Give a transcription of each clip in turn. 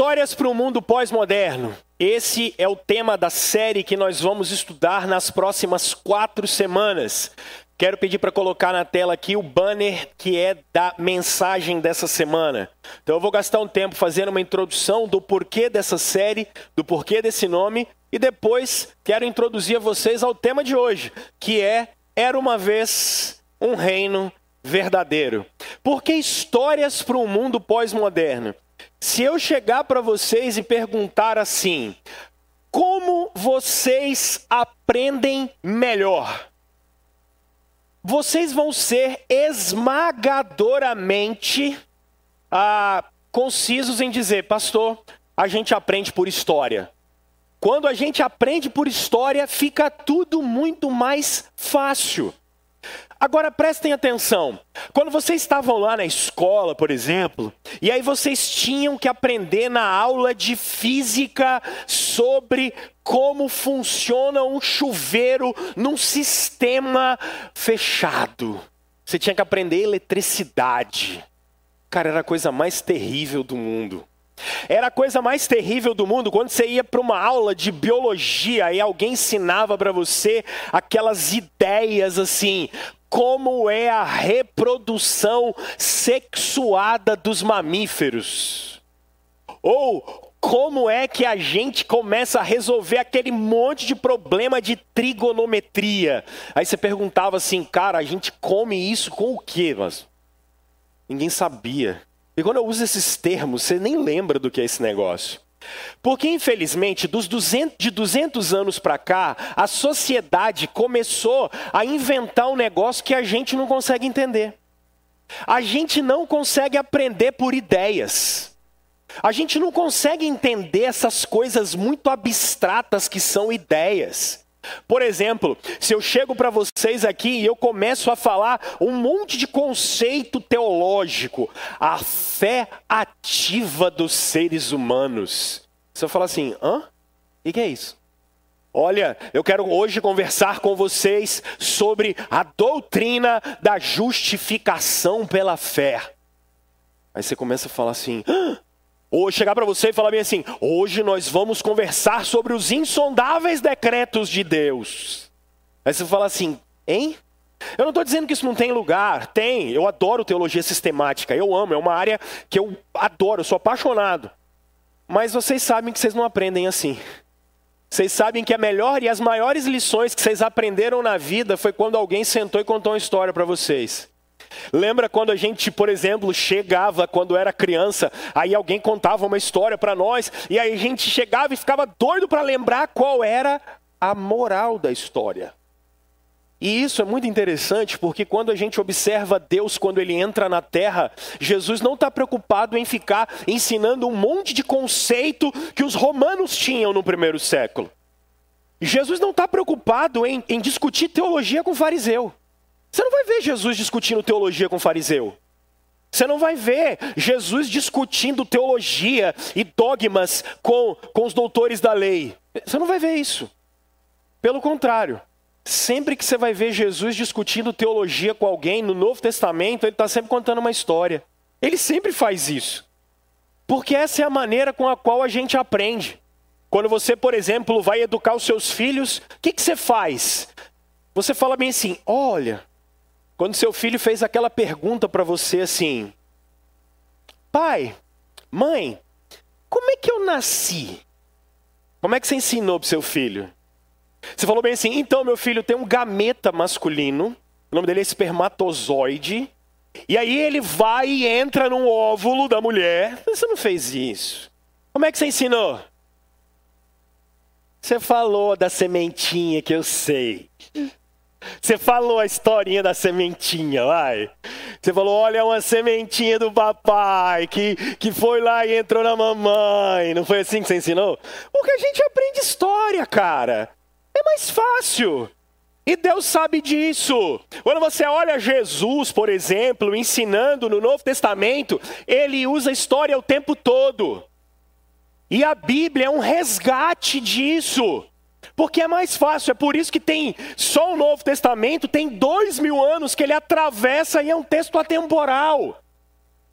Histórias para o mundo pós-moderno. Esse é o tema da série que nós vamos estudar nas próximas quatro semanas. Quero pedir para colocar na tela aqui o banner que é da mensagem dessa semana. Então eu vou gastar um tempo fazendo uma introdução do porquê dessa série, do porquê desse nome, e depois quero introduzir a vocês ao tema de hoje, que é Era uma vez um reino verdadeiro. Por que histórias para um mundo pós-moderno? Se eu chegar para vocês e perguntar assim: como vocês aprendem melhor? Vocês vão ser esmagadoramente ah, concisos em dizer, pastor, a gente aprende por história. Quando a gente aprende por história, fica tudo muito mais fácil. Agora prestem atenção. Quando vocês estavam lá na escola, por exemplo, e aí vocês tinham que aprender na aula de física sobre como funciona um chuveiro num sistema fechado. Você tinha que aprender eletricidade. Cara, era a coisa mais terrível do mundo. Era a coisa mais terrível do mundo quando você ia para uma aula de biologia e alguém ensinava para você aquelas ideias assim, como é a reprodução sexuada dos mamíferos. Ou como é que a gente começa a resolver aquele monte de problema de trigonometria. Aí você perguntava assim, cara, a gente come isso com o quê? Mas ninguém sabia. E quando eu uso esses termos, você nem lembra do que é esse negócio. Porque, infelizmente, dos 200, de 200 anos para cá, a sociedade começou a inventar um negócio que a gente não consegue entender. A gente não consegue aprender por ideias. A gente não consegue entender essas coisas muito abstratas que são ideias. Por exemplo, se eu chego para vocês aqui e eu começo a falar um monte de conceito teológico, a fé ativa dos seres humanos. Você fala assim, hã? O que é isso? Olha, eu quero hoje conversar com vocês sobre a doutrina da justificação pela fé. Aí você começa a falar assim? Ou chegar para você e falar bem assim: hoje nós vamos conversar sobre os insondáveis decretos de Deus. Aí você fala assim: hein? Eu não estou dizendo que isso não tem lugar, tem. Eu adoro teologia sistemática, eu amo, é uma área que eu adoro, eu sou apaixonado. Mas vocês sabem que vocês não aprendem assim. Vocês sabem que a melhor e as maiores lições que vocês aprenderam na vida foi quando alguém sentou e contou uma história para vocês. Lembra quando a gente, por exemplo, chegava quando era criança, aí alguém contava uma história para nós, e aí a gente chegava e ficava doido para lembrar qual era a moral da história. E isso é muito interessante porque quando a gente observa Deus quando ele entra na terra, Jesus não está preocupado em ficar ensinando um monte de conceito que os romanos tinham no primeiro século. Jesus não está preocupado em, em discutir teologia com o fariseu. Você não vai ver Jesus discutindo teologia com fariseu. Você não vai ver Jesus discutindo teologia e dogmas com, com os doutores da lei. Você não vai ver isso. Pelo contrário, sempre que você vai ver Jesus discutindo teologia com alguém no Novo Testamento, ele está sempre contando uma história. Ele sempre faz isso. Porque essa é a maneira com a qual a gente aprende. Quando você, por exemplo, vai educar os seus filhos, o que, que você faz? Você fala bem assim: olha, quando seu filho fez aquela pergunta para você assim: Pai, mãe, como é que eu nasci? Como é que você ensinou para seu filho? Você falou bem assim: então, meu filho tem um gameta masculino, o nome dele é espermatozoide, e aí ele vai e entra no óvulo da mulher. Você não fez isso. Como é que você ensinou? Você falou da sementinha que eu sei. Você falou a historinha da sementinha, vai. Você falou, olha uma sementinha do papai que, que foi lá e entrou na mamãe. Não foi assim que você ensinou? Porque a gente aprende história, cara. É mais fácil. E Deus sabe disso. Quando você olha Jesus, por exemplo, ensinando no Novo Testamento, ele usa história o tempo todo. E a Bíblia é um resgate disso. Porque é mais fácil, é por isso que tem só o Novo Testamento, tem dois mil anos que ele atravessa e é um texto atemporal.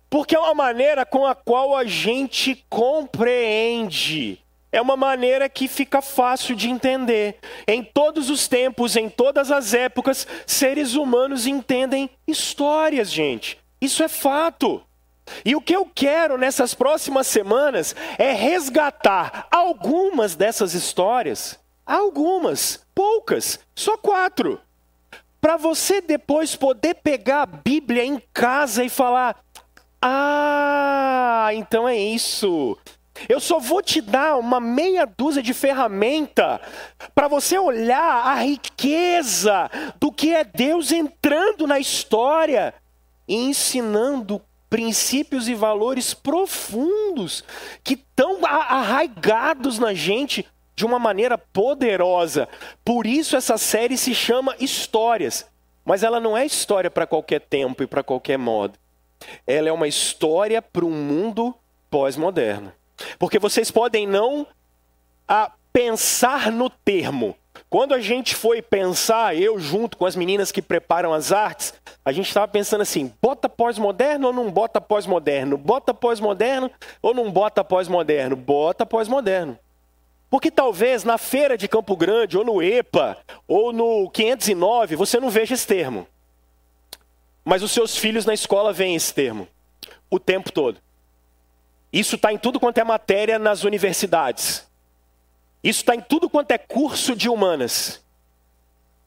Porque é uma maneira com a qual a gente compreende. É uma maneira que fica fácil de entender. Em todos os tempos, em todas as épocas, seres humanos entendem histórias, gente. Isso é fato. E o que eu quero nessas próximas semanas é resgatar algumas dessas histórias, algumas, poucas, só quatro, para você depois poder pegar a Bíblia em casa e falar: ah, então é isso. Eu só vou te dar uma meia dúzia de ferramenta para você olhar a riqueza do que é Deus entrando na história e ensinando princípios e valores profundos que estão arraigados na gente de uma maneira poderosa. Por isso essa série se chama Histórias. Mas ela não é história para qualquer tempo e para qualquer modo. Ela é uma história para um mundo pós-moderno. Porque vocês podem não a, ah, pensar no termo. Quando a gente foi pensar, eu junto com as meninas que preparam as artes, a gente estava pensando assim: bota pós-moderno ou não bota pós-moderno? Bota pós-moderno ou não bota pós-moderno? Bota pós-moderno. Porque talvez na feira de Campo Grande, ou no EPA, ou no 509, você não veja esse termo. Mas os seus filhos na escola veem esse termo o tempo todo. Isso está em tudo quanto é matéria nas universidades. Isso está em tudo quanto é curso de humanas.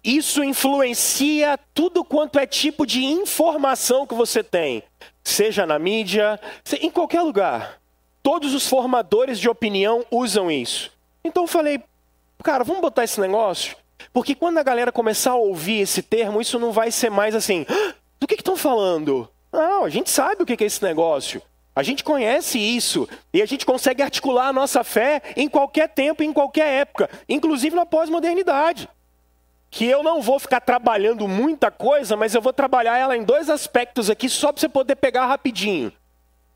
Isso influencia tudo quanto é tipo de informação que você tem, seja na mídia, em qualquer lugar. Todos os formadores de opinião usam isso. Então eu falei, cara, vamos botar esse negócio? Porque quando a galera começar a ouvir esse termo, isso não vai ser mais assim, ah, do que estão falando? Não, a gente sabe o que é esse negócio. A gente conhece isso e a gente consegue articular a nossa fé em qualquer tempo, em qualquer época, inclusive na pós-modernidade. Que eu não vou ficar trabalhando muita coisa, mas eu vou trabalhar ela em dois aspectos aqui só para você poder pegar rapidinho.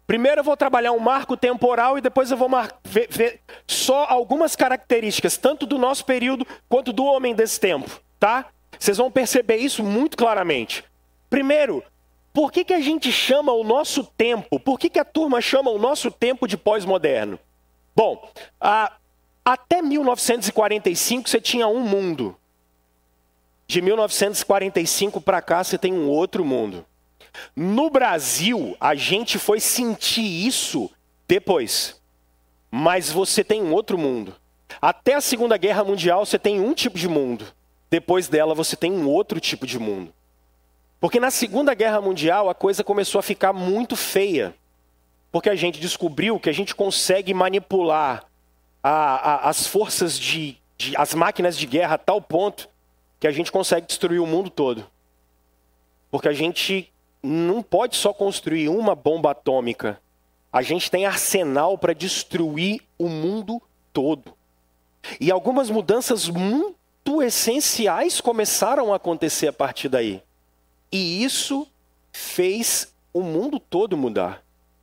Primeiro eu vou trabalhar um marco temporal e depois eu vou ver, ver só algumas características, tanto do nosso período quanto do homem desse tempo, tá? Vocês vão perceber isso muito claramente. Primeiro, por que, que a gente chama o nosso tempo, por que, que a turma chama o nosso tempo de pós-moderno? Bom, a, até 1945 você tinha um mundo. De 1945 para cá você tem um outro mundo. No Brasil, a gente foi sentir isso depois. Mas você tem um outro mundo. Até a Segunda Guerra Mundial você tem um tipo de mundo. Depois dela você tem um outro tipo de mundo. Porque na Segunda Guerra Mundial a coisa começou a ficar muito feia. Porque a gente descobriu que a gente consegue manipular a, a, as forças de, de. as máquinas de guerra a tal ponto que a gente consegue destruir o mundo todo. Porque a gente não pode só construir uma bomba atômica. A gente tem arsenal para destruir o mundo todo. E algumas mudanças muito essenciais começaram a acontecer a partir daí. E isso fez o mundo todo mudar.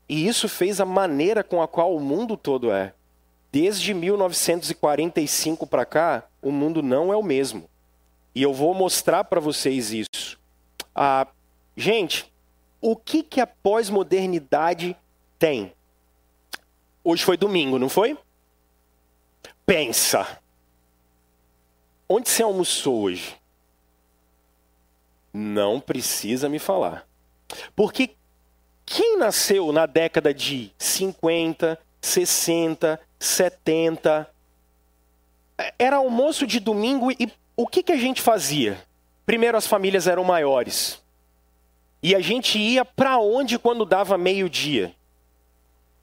E isso fez a maneira com a qual o mundo todo é. Desde 1945 para cá, o mundo não é o mesmo. E eu vou mostrar para vocês isso. Ah, gente, o que, que a pós-modernidade tem? Hoje foi domingo, não foi? Pensa. Onde você almoçou hoje? Não precisa me falar. Porque quem nasceu na década de 50, 60, 70, era almoço de domingo e o que, que a gente fazia? Primeiro, as famílias eram maiores. E a gente ia para onde quando dava meio-dia?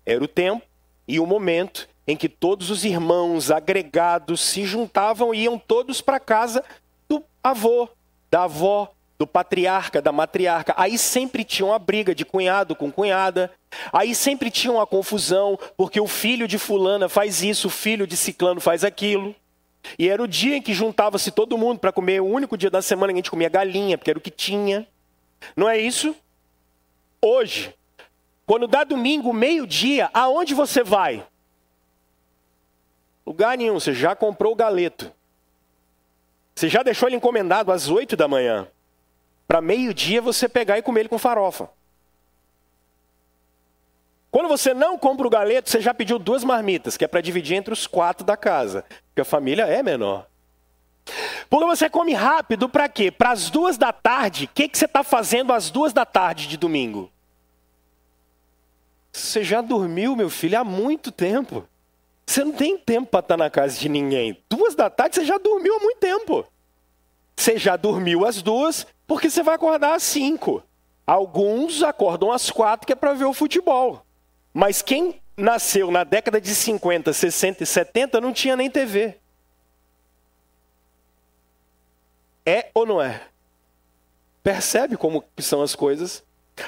Era o tempo e o momento em que todos os irmãos agregados se juntavam e iam todos para casa do avô, da avó, do patriarca, da matriarca. Aí sempre tinha uma briga de cunhado com cunhada. Aí sempre tinha uma confusão, porque o filho de fulana faz isso, o filho de ciclano faz aquilo. E era o dia em que juntava-se todo mundo para comer, o único dia da semana que a gente comia galinha, porque era o que tinha. Não é isso? Hoje, quando dá domingo, meio-dia, aonde você vai? Lugar nenhum, você já comprou o galeto. Você já deixou ele encomendado às oito da manhã. Para meio-dia você pegar e comer ele com farofa. Quando você não compra o galeto, você já pediu duas marmitas, que é para dividir entre os quatro da casa, porque a família é menor. Porque você come rápido para quê? Para as duas da tarde, o que, que você está fazendo às duas da tarde de domingo? Você já dormiu, meu filho, há muito tempo. Você não tem tempo para estar tá na casa de ninguém. Duas da tarde você já dormiu há muito tempo. Você já dormiu às duas, porque você vai acordar às cinco. Alguns acordam às quatro, que é para ver o futebol. Mas quem nasceu na década de 50, 60 e 70 não tinha nem TV. É ou não é? Percebe como são as coisas?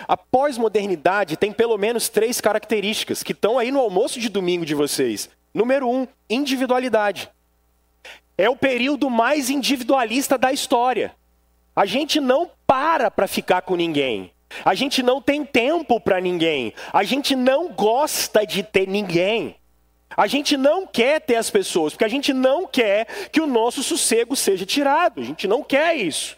A pós-modernidade tem pelo menos três características que estão aí no almoço de domingo de vocês. Número um, individualidade. É o período mais individualista da história. A gente não para para ficar com ninguém. A gente não tem tempo para ninguém. A gente não gosta de ter ninguém. A gente não quer ter as pessoas, porque a gente não quer que o nosso sossego seja tirado. A gente não quer isso.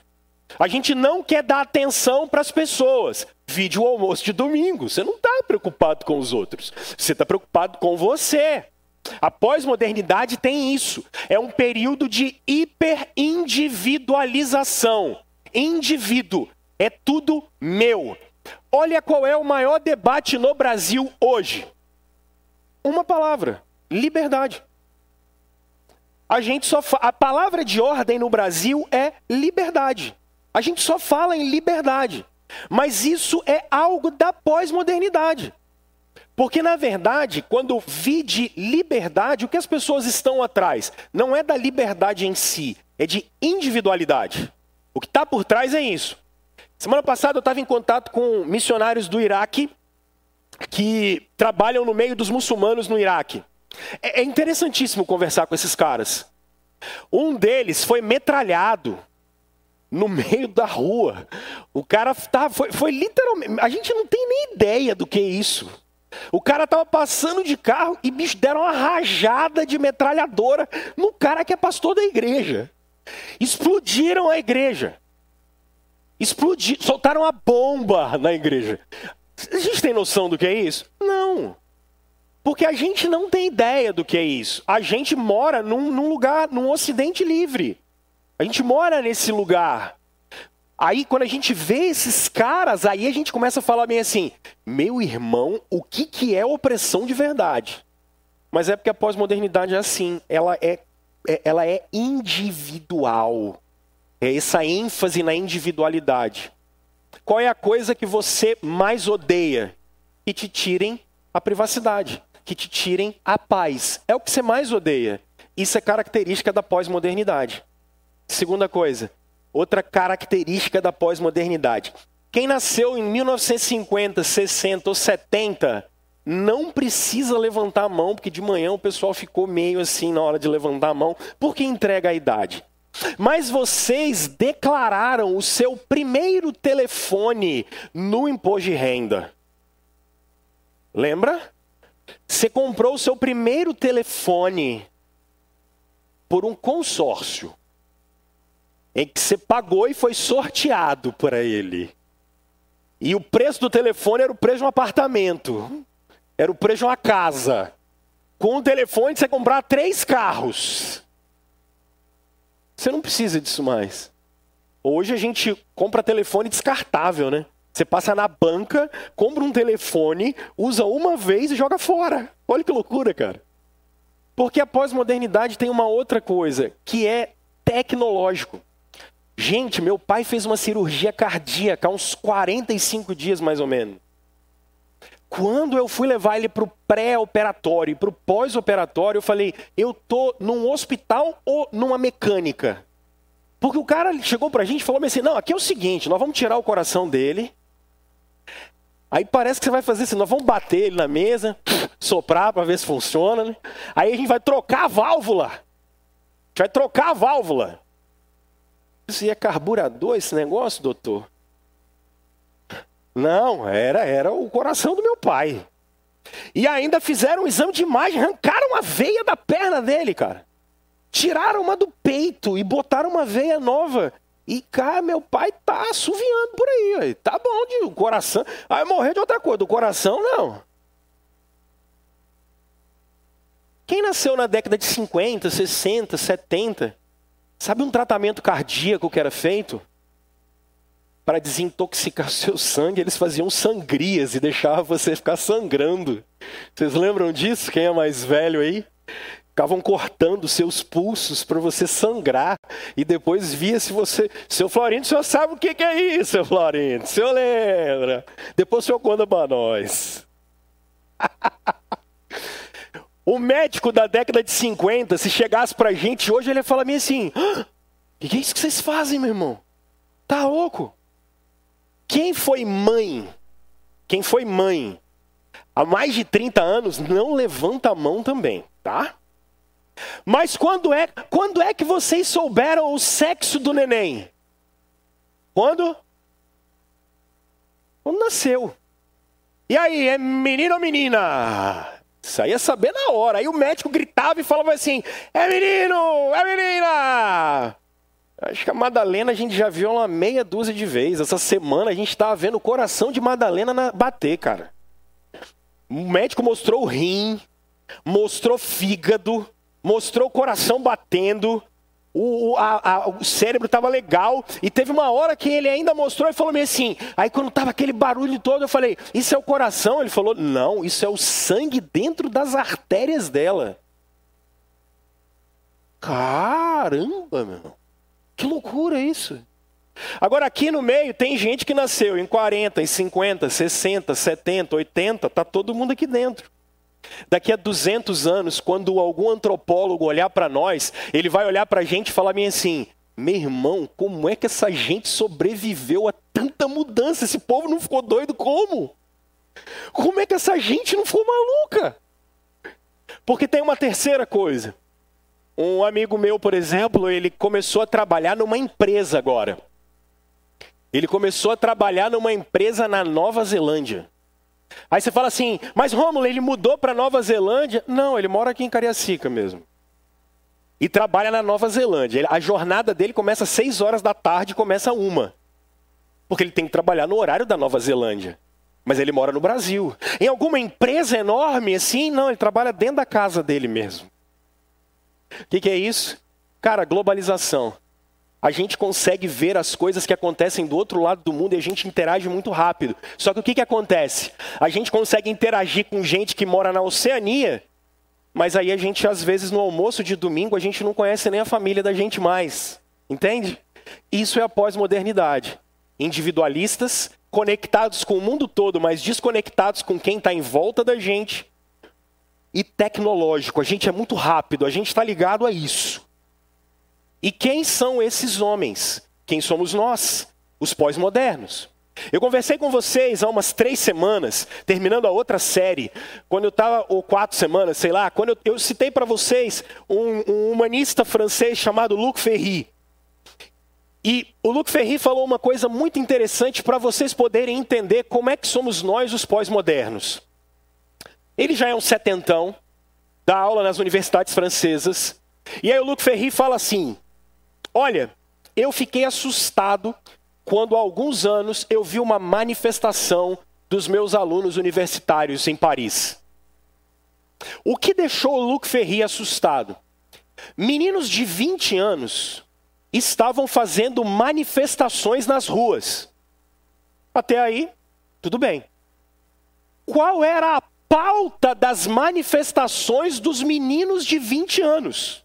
A gente não quer dar atenção para as pessoas. Vídeo almoço de domingo. Você não está preocupado com os outros. Você está preocupado com você. A pós-modernidade tem isso. É um período de hiperindividualização. Indivíduo é tudo meu. Olha qual é o maior debate no Brasil hoje. Uma palavra: liberdade. A gente só fa... a palavra de ordem no Brasil é liberdade. A gente só fala em liberdade. Mas isso é algo da pós-modernidade. Porque, na verdade, quando vi de liberdade, o que as pessoas estão atrás? Não é da liberdade em si, é de individualidade. O que está por trás é isso. Semana passada eu estava em contato com missionários do Iraque que trabalham no meio dos muçulmanos no Iraque. É, é interessantíssimo conversar com esses caras. Um deles foi metralhado no meio da rua. O cara tá, foi, foi literalmente. A gente não tem nem ideia do que é isso. O cara tava passando de carro e bicho deram uma rajada de metralhadora no cara que é pastor da igreja. Explodiram a igreja. Explodiram, soltaram a bomba na igreja. A gente tem noção do que é isso? Não. Porque a gente não tem ideia do que é isso. A gente mora num, num lugar, num ocidente livre. A gente mora nesse lugar. Aí quando a gente vê esses caras, aí a gente começa a falar bem assim: meu irmão, o que, que é opressão de verdade? Mas é porque a pós-modernidade é assim, ela é, é, ela é individual. É essa ênfase na individualidade. Qual é a coisa que você mais odeia? Que te tirem a privacidade, que te tirem a paz. É o que você mais odeia. Isso é característica da pós-modernidade. Segunda coisa, outra característica da pós-modernidade. Quem nasceu em 1950, 60 ou 70 não precisa levantar a mão, porque de manhã o pessoal ficou meio assim na hora de levantar a mão, porque entrega a idade. Mas vocês declararam o seu primeiro telefone no imposto de renda. Lembra? Você comprou o seu primeiro telefone por um consórcio em que você pagou e foi sorteado para ele. E o preço do telefone era o preço de um apartamento, era o preço de uma casa. Com o telefone você comprar três carros. Você não precisa disso mais. Hoje a gente compra telefone descartável, né? Você passa na banca, compra um telefone, usa uma vez e joga fora. Olha que loucura, cara. Porque a pós-modernidade tem uma outra coisa, que é tecnológico. Gente, meu pai fez uma cirurgia cardíaca há uns 45 dias mais ou menos. Quando eu fui levar ele para o pré-operatório e para o pós-operatório, eu falei: eu tô num hospital ou numa mecânica? Porque o cara chegou para a gente e falou assim: não, aqui é o seguinte, nós vamos tirar o coração dele. Aí parece que você vai fazer assim: nós vamos bater ele na mesa, soprar para ver se funciona. Né? Aí a gente vai trocar a válvula. A gente vai trocar a válvula. Isso é carburador esse negócio, doutor? Não, era, era o coração do meu pai. E ainda fizeram um exame de imagem, arrancaram a veia da perna dele, cara. Tiraram uma do peito e botaram uma veia nova. E, cara, meu pai tá assoviando por aí. Ó. Tá bom, de, o coração. Aí morreu de outra coisa, do coração não. Quem nasceu na década de 50, 60, 70, sabe um tratamento cardíaco que era feito? Para desintoxicar seu sangue, eles faziam sangrias e deixavam você ficar sangrando. Vocês lembram disso? Quem é mais velho aí? Ficavam cortando seus pulsos para você sangrar e depois via se você. Seu Florindo, o senhor sabe o que, é isso, seu Florindo? O senhor lembra? Depois o senhor conta para nós. o médico da década de 50, se chegasse para a gente hoje, ele ia falar assim: o que é isso que vocês fazem, meu irmão? Tá louco? Quem foi mãe? Quem foi mãe há mais de 30 anos, não levanta a mão também, tá? Mas quando é, quando é que vocês souberam o sexo do neném? Quando? Quando nasceu. E aí, é menino ou menina? Isso aí ia saber na hora. Aí o médico gritava e falava assim: é menino, é menina. Acho que a Madalena a gente já viu uma meia dúzia de vezes. Essa semana a gente estava vendo o coração de Madalena na, bater, cara. O médico mostrou o rim, mostrou fígado, mostrou o coração batendo, o, a, a, o cérebro estava legal, e teve uma hora que ele ainda mostrou e falou assim. Aí quando estava aquele barulho todo, eu falei: Isso é o coração? Ele falou: Não, isso é o sangue dentro das artérias dela. Caramba, meu. Que loucura isso. Agora aqui no meio tem gente que nasceu em 40, em 50, 60, 70, 80, tá todo mundo aqui dentro. Daqui a 200 anos, quando algum antropólogo olhar para nós, ele vai olhar para a gente e falar assim: meu irmão, como é que essa gente sobreviveu a tanta mudança? Esse povo não ficou doido como? Como é que essa gente não ficou maluca? Porque tem uma terceira coisa. Um amigo meu, por exemplo, ele começou a trabalhar numa empresa agora. Ele começou a trabalhar numa empresa na Nova Zelândia. Aí você fala assim, mas Rômulo, ele mudou para Nova Zelândia? Não, ele mora aqui em Cariacica mesmo. E trabalha na Nova Zelândia. A jornada dele começa às 6 horas da tarde e começa uma. Porque ele tem que trabalhar no horário da Nova Zelândia. Mas ele mora no Brasil. Em alguma empresa enorme assim? Não, ele trabalha dentro da casa dele mesmo. O que, que é isso? Cara, globalização a gente consegue ver as coisas que acontecem do outro lado do mundo e a gente interage muito rápido. Só que o que, que acontece? A gente consegue interagir com gente que mora na Oceania, mas aí a gente, às vezes, no almoço de domingo, a gente não conhece nem a família da gente mais. Entende? Isso é a pós-modernidade. Individualistas, conectados com o mundo todo, mas desconectados com quem está em volta da gente. E tecnológico, a gente é muito rápido, a gente está ligado a isso. E quem são esses homens? Quem somos nós, os pós-modernos? Eu conversei com vocês há umas três semanas, terminando a outra série, quando eu estava, ou quatro semanas, sei lá, quando eu, eu citei para vocês um, um, humanista francês chamado Luc Ferry. E o Luc Ferry falou uma coisa muito interessante para vocês poderem entender como é que somos nós, os pós-modernos. Ele já é um setentão, dá aula nas universidades francesas, e aí o Luc Ferry fala assim: Olha, eu fiquei assustado quando há alguns anos eu vi uma manifestação dos meus alunos universitários em Paris. O que deixou o Luc Ferry assustado? Meninos de 20 anos estavam fazendo manifestações nas ruas. Até aí, tudo bem. Qual era a pauta das manifestações dos meninos de 20 anos?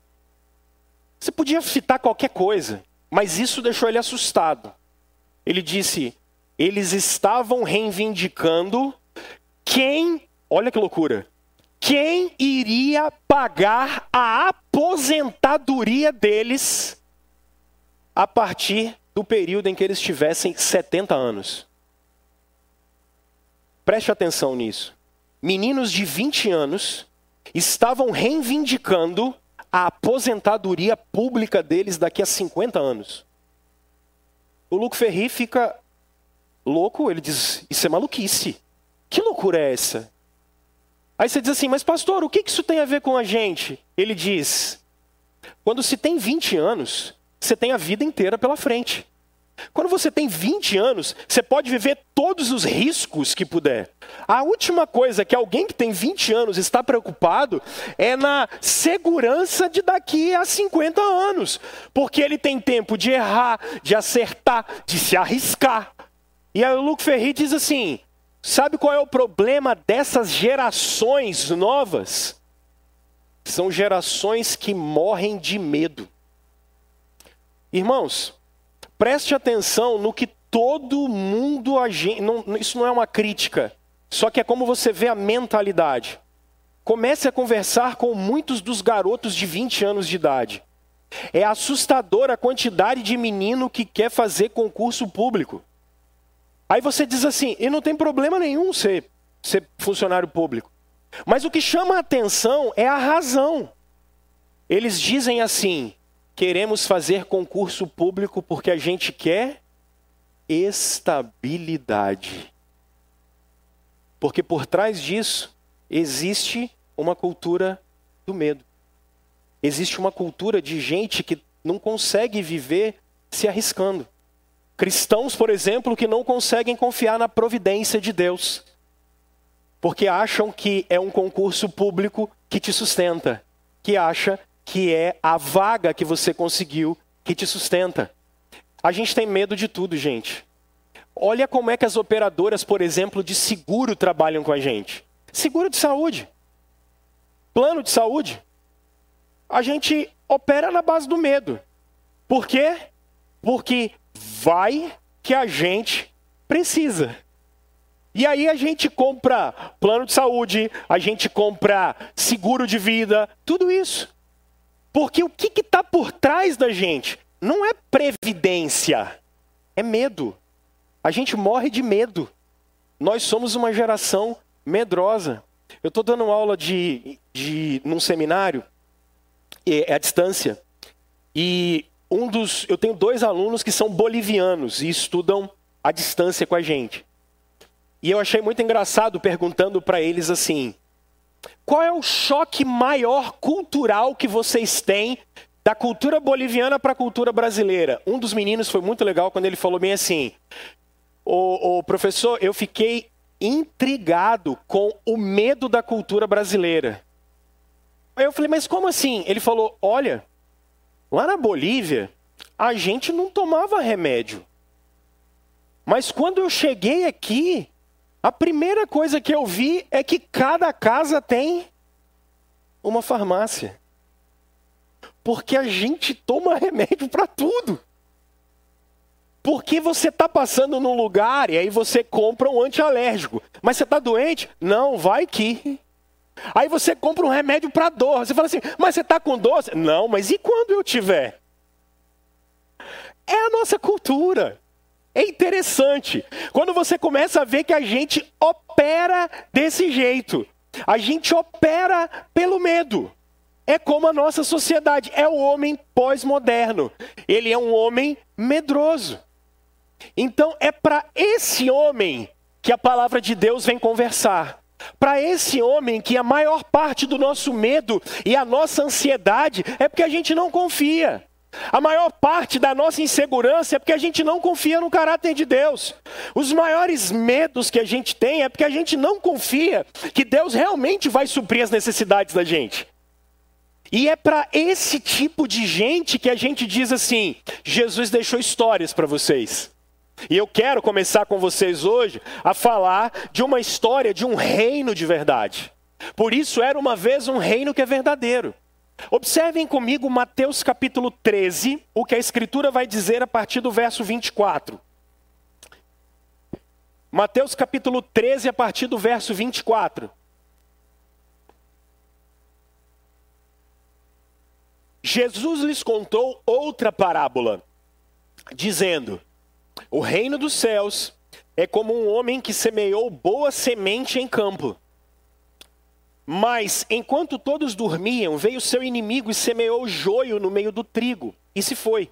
Você podia citar qualquer coisa, mas isso deixou ele assustado. Ele disse: eles estavam reivindicando quem, olha que loucura, quem iria pagar a aposentadoria deles a partir do período em que eles tivessem 70 anos. Preste atenção nisso. Meninos de 20 anos estavam reivindicando a aposentadoria pública deles daqui a 50 anos. O Luco Ferri fica louco, ele diz: Isso é maluquice. Que loucura é essa? Aí você diz assim: Mas, pastor, o que isso tem a ver com a gente? Ele diz: Quando se tem 20 anos, você tem a vida inteira pela frente. Quando você tem 20 anos, você pode viver todos os riscos que puder. A última coisa que alguém que tem 20 anos está preocupado é na segurança de daqui a 50 anos. Porque ele tem tempo de errar, de acertar, de se arriscar. E aí o Luke Ferri diz assim: sabe qual é o problema dessas gerações novas? São gerações que morrem de medo. Irmãos, preste atenção no que todo mundo não, isso não é uma crítica, só que é como você vê a mentalidade. Comece a conversar com muitos dos garotos de 20 anos de idade. É assustadora a quantidade de menino que quer fazer concurso público. Aí você diz assim, e não tem problema nenhum ser, ser funcionário público. Mas o que chama a atenção é a razão. Eles dizem assim: queremos fazer concurso público porque a gente quer estabilidade. Porque por trás disso existe uma cultura do medo. Existe uma cultura de gente que não consegue viver se arriscando. Cristãos, por exemplo, que não conseguem confiar na providência de Deus porque acham que é um concurso público que te sustenta, que acha que é a vaga que você conseguiu que te sustenta. A gente tem medo de tudo, gente. Olha como é que as operadoras, por exemplo, de seguro trabalham com a gente. Seguro de saúde. Plano de saúde. A gente opera na base do medo. Por quê? Porque vai que a gente precisa. E aí a gente compra plano de saúde, a gente compra seguro de vida, tudo isso. Porque o que está por trás da gente? Não é previdência, é medo. A gente morre de medo. Nós somos uma geração medrosa. Eu estou dando aula de, de, num seminário, é, à distância, e um dos, eu tenho dois alunos que são bolivianos e estudam à distância com a gente. E eu achei muito engraçado perguntando para eles assim: qual é o choque maior cultural que vocês têm da cultura boliviana para a cultura brasileira? Um dos meninos foi muito legal quando ele falou bem assim: o, o professor, eu fiquei intrigado com o medo da cultura brasileira. Aí eu falei, mas como assim? Ele falou: olha, lá na Bolívia, a gente não tomava remédio. Mas quando eu cheguei aqui, a primeira coisa que eu vi é que cada casa tem uma farmácia. Porque a gente toma remédio para tudo. Porque você está passando num lugar e aí você compra um antialérgico. Mas você está doente? Não, vai que. Aí você compra um remédio para dor. Você fala assim, mas você está com dor? Não, mas e quando eu tiver? É a nossa cultura. É interessante. Quando você começa a ver que a gente opera desse jeito. A gente opera pelo medo. É como a nossa sociedade. É o homem pós-moderno. Ele é um homem medroso. Então é para esse homem que a palavra de Deus vem conversar. Para esse homem que a maior parte do nosso medo e a nossa ansiedade é porque a gente não confia. A maior parte da nossa insegurança é porque a gente não confia no caráter de Deus. Os maiores medos que a gente tem é porque a gente não confia que Deus realmente vai suprir as necessidades da gente. E é para esse tipo de gente que a gente diz assim: Jesus deixou histórias para vocês. E eu quero começar com vocês hoje a falar de uma história de um reino de verdade. Por isso era uma vez um reino que é verdadeiro. Observem comigo Mateus capítulo 13, o que a Escritura vai dizer a partir do verso 24. Mateus capítulo 13, a partir do verso 24. Jesus lhes contou outra parábola, dizendo: O reino dos céus é como um homem que semeou boa semente em campo. Mas, enquanto todos dormiam, veio seu inimigo e semeou joio no meio do trigo, e se foi.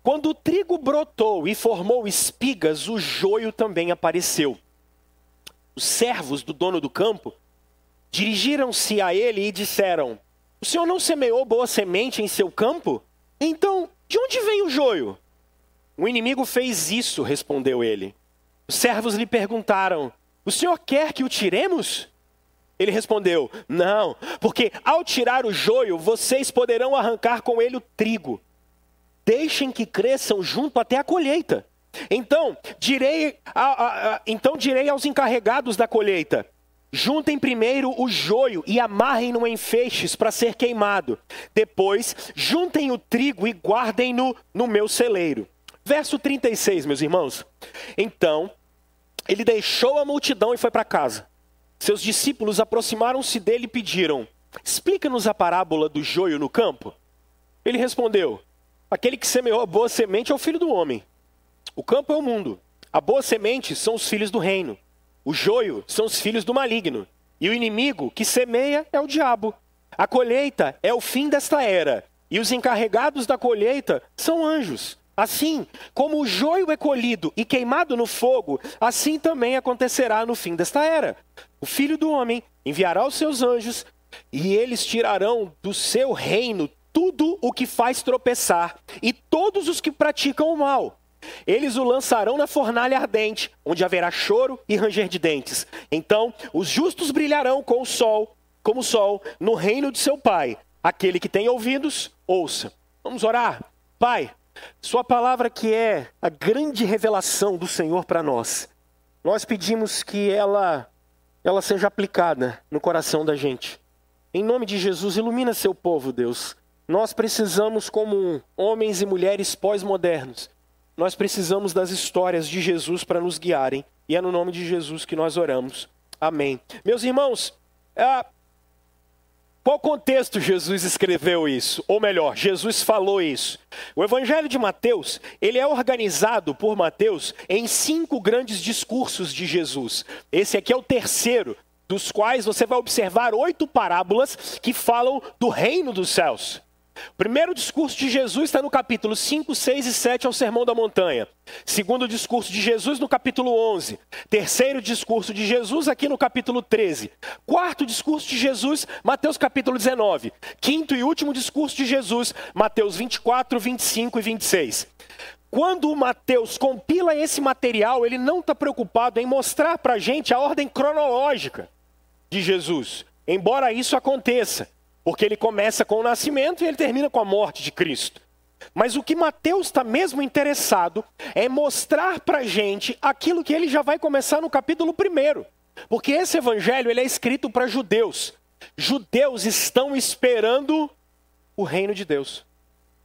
Quando o trigo brotou e formou espigas, o joio também apareceu. Os servos do dono do campo dirigiram-se a ele e disseram: O senhor não semeou boa semente em seu campo? Então, de onde vem o joio? O inimigo fez isso, respondeu ele. Os servos lhe perguntaram: O senhor quer que o tiremos? Ele respondeu: Não, porque ao tirar o joio, vocês poderão arrancar com ele o trigo. Deixem que cresçam junto até a colheita. Então direi, a, a, a, então direi aos encarregados da colheita: Juntem primeiro o joio e amarrem-no em feixes para ser queimado. Depois, juntem o trigo e guardem-no no meu celeiro. Verso 36, meus irmãos. Então, ele deixou a multidão e foi para casa. Seus discípulos aproximaram-se dele e pediram: Explica-nos a parábola do joio no campo. Ele respondeu: Aquele que semeou a boa semente é o filho do homem. O campo é o mundo. A boa semente são os filhos do reino. O joio são os filhos do maligno. E o inimigo que semeia é o diabo. A colheita é o fim desta era. E os encarregados da colheita são anjos. Assim como o joio é colhido e queimado no fogo, assim também acontecerá no fim desta era. O filho do homem enviará os seus anjos e eles tirarão do seu reino tudo o que faz tropeçar e todos os que praticam o mal. Eles o lançarão na fornalha ardente, onde haverá choro e ranger de dentes. Então os justos brilharão com o sol, como o sol, no reino de seu Pai. Aquele que tem ouvidos, ouça. Vamos orar. Pai, sua palavra que é a grande revelação do Senhor para nós. Nós pedimos que ela ela seja aplicada no coração da gente. Em nome de Jesus, ilumina seu povo, Deus. Nós precisamos como homens e mulheres pós-modernos. Nós precisamos das histórias de Jesus para nos guiarem. E é no nome de Jesus que nós oramos. Amém. Meus irmãos, é, qual contexto Jesus escreveu isso? Ou melhor, Jesus falou isso. O Evangelho de Mateus, ele é organizado por Mateus em cinco grandes discursos de Jesus. Esse aqui é o terceiro, dos quais você vai observar oito parábolas que falam do reino dos céus. O primeiro discurso de Jesus está no capítulo 5, 6 e 7, é o Sermão da Montanha. Segundo discurso de Jesus no capítulo 11. Terceiro discurso de Jesus aqui no capítulo 13. Quarto discurso de Jesus, Mateus capítulo 19. Quinto e último discurso de Jesus, Mateus 24, 25 e 26. Quando o Mateus compila esse material, ele não está preocupado em mostrar para a gente a ordem cronológica de Jesus. Embora isso aconteça. Porque ele começa com o nascimento e ele termina com a morte de Cristo. Mas o que Mateus está mesmo interessado é mostrar para a gente aquilo que ele já vai começar no capítulo 1. Porque esse evangelho ele é escrito para judeus. Judeus estão esperando o reino de Deus.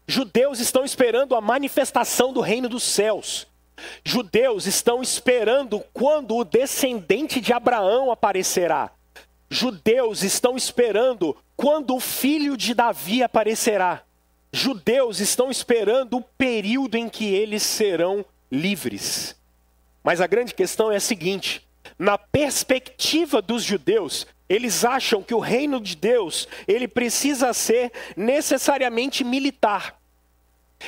Judeus estão esperando a manifestação do reino dos céus. Judeus estão esperando quando o descendente de Abraão aparecerá. Judeus estão esperando quando o filho de Davi aparecerá. Judeus estão esperando o período em que eles serão livres. Mas a grande questão é a seguinte: na perspectiva dos judeus, eles acham que o reino de Deus, ele precisa ser necessariamente militar.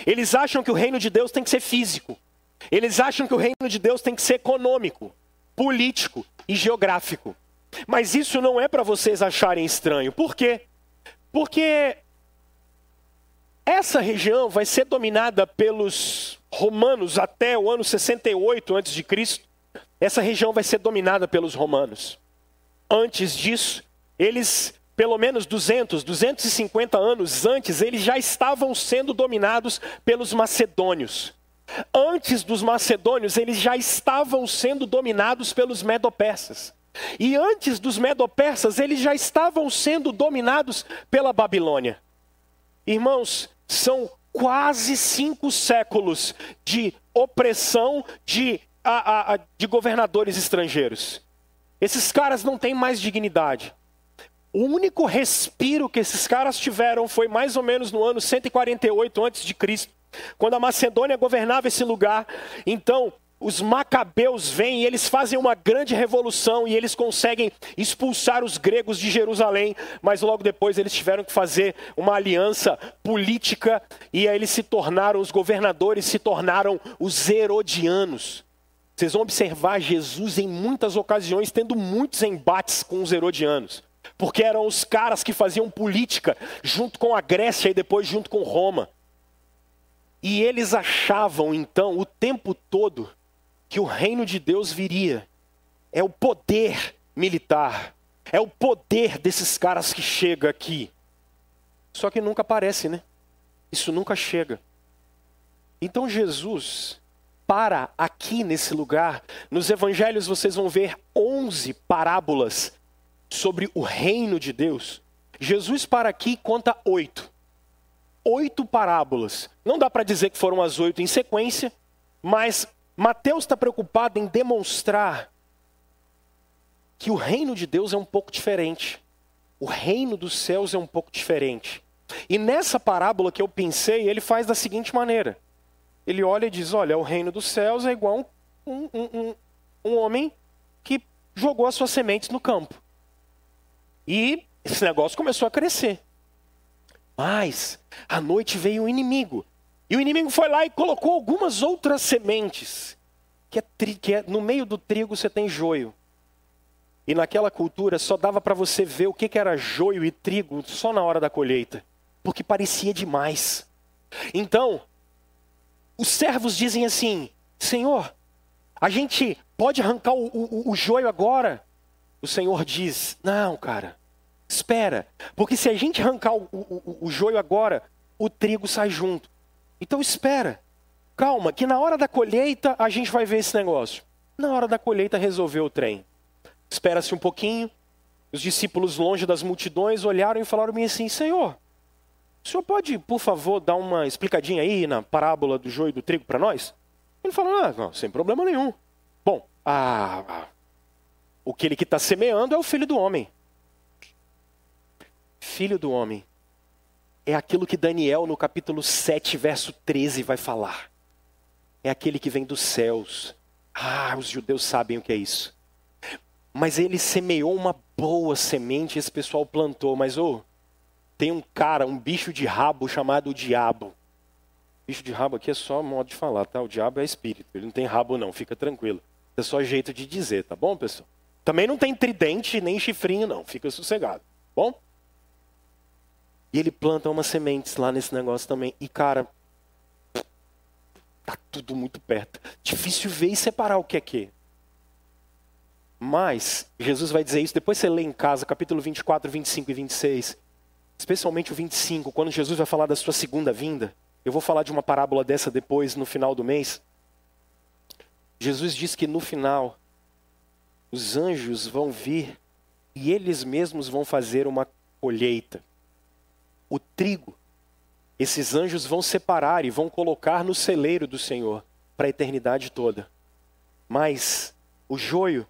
Eles acham que o reino de Deus tem que ser físico. Eles acham que o reino de Deus tem que ser econômico, político e geográfico. Mas isso não é para vocês acharem estranho. Por quê? Porque essa região vai ser dominada pelos romanos até o ano 68 a.C. Essa região vai ser dominada pelos romanos. Antes disso, eles, pelo menos 200, 250 anos antes, eles já estavam sendo dominados pelos macedônios. Antes dos macedônios, eles já estavam sendo dominados pelos medopersas. E antes dos medo-persas, eles já estavam sendo dominados pela Babilônia. Irmãos, são quase cinco séculos de opressão de, a, a, de governadores estrangeiros. Esses caras não têm mais dignidade. O único respiro que esses caras tiveram foi mais ou menos no ano 148 a.C., quando a Macedônia governava esse lugar. Então, os macabeus vêm e eles fazem uma grande revolução e eles conseguem expulsar os gregos de Jerusalém, mas logo depois eles tiveram que fazer uma aliança política e aí eles se tornaram, os governadores se tornaram os herodianos. Vocês vão observar Jesus em muitas ocasiões tendo muitos embates com os herodianos, porque eram os caras que faziam política junto com a Grécia e depois junto com Roma. E eles achavam então o tempo todo que o reino de Deus viria. É o poder militar, é o poder desses caras que chega aqui. Só que nunca aparece, né? Isso nunca chega. Então Jesus para aqui nesse lugar. Nos evangelhos vocês vão ver 11 parábolas sobre o reino de Deus. Jesus para aqui conta oito. Oito parábolas. Não dá para dizer que foram as oito em sequência, mas Mateus está preocupado em demonstrar que o reino de Deus é um pouco diferente. O reino dos céus é um pouco diferente. E nessa parábola que eu pensei, ele faz da seguinte maneira: ele olha e diz: Olha, o reino dos céus é igual um, um, um, um homem que jogou as suas sementes no campo. E esse negócio começou a crescer. Mas, à noite veio um inimigo. E o inimigo foi lá e colocou algumas outras sementes. Que é, tri, que é no meio do trigo você tem joio. E naquela cultura só dava para você ver o que, que era joio e trigo só na hora da colheita. Porque parecia demais. Então, os servos dizem assim: Senhor, a gente pode arrancar o, o, o joio agora? O Senhor diz: Não, cara, espera, porque se a gente arrancar o, o, o joio agora, o trigo sai junto. Então espera, calma, que na hora da colheita a gente vai ver esse negócio. Na hora da colheita resolveu o trem. Espera-se um pouquinho, os discípulos longe das multidões olharam e falaram assim: Senhor, o senhor pode, por favor, dar uma explicadinha aí na parábola do joio e do trigo para nós? Ele falou, ah, não, sem problema nenhum. Bom, ah, o que ele que está semeando é o filho do homem. Filho do homem. É aquilo que Daniel, no capítulo 7, verso 13, vai falar. É aquele que vem dos céus. Ah, os judeus sabem o que é isso. Mas ele semeou uma boa semente, esse pessoal plantou, mas oh, tem um cara, um bicho de rabo chamado diabo. Bicho de rabo aqui é só modo de falar, tá? O diabo é espírito, ele não tem rabo não, fica tranquilo. É só jeito de dizer, tá bom, pessoal? Também não tem tridente nem chifrinho não, fica sossegado, bom? E ele planta umas sementes lá nesse negócio também. E cara, tá tudo muito perto. Difícil ver e separar o que é que. Mas, Jesus vai dizer isso, depois você lê em casa, capítulo 24, 25 e 26 especialmente o 25, quando Jesus vai falar da sua segunda vinda. Eu vou falar de uma parábola dessa depois, no final do mês. Jesus diz que no final, os anjos vão vir e eles mesmos vão fazer uma colheita. O trigo, esses anjos vão separar e vão colocar no celeiro do Senhor para a eternidade toda. Mas o joio,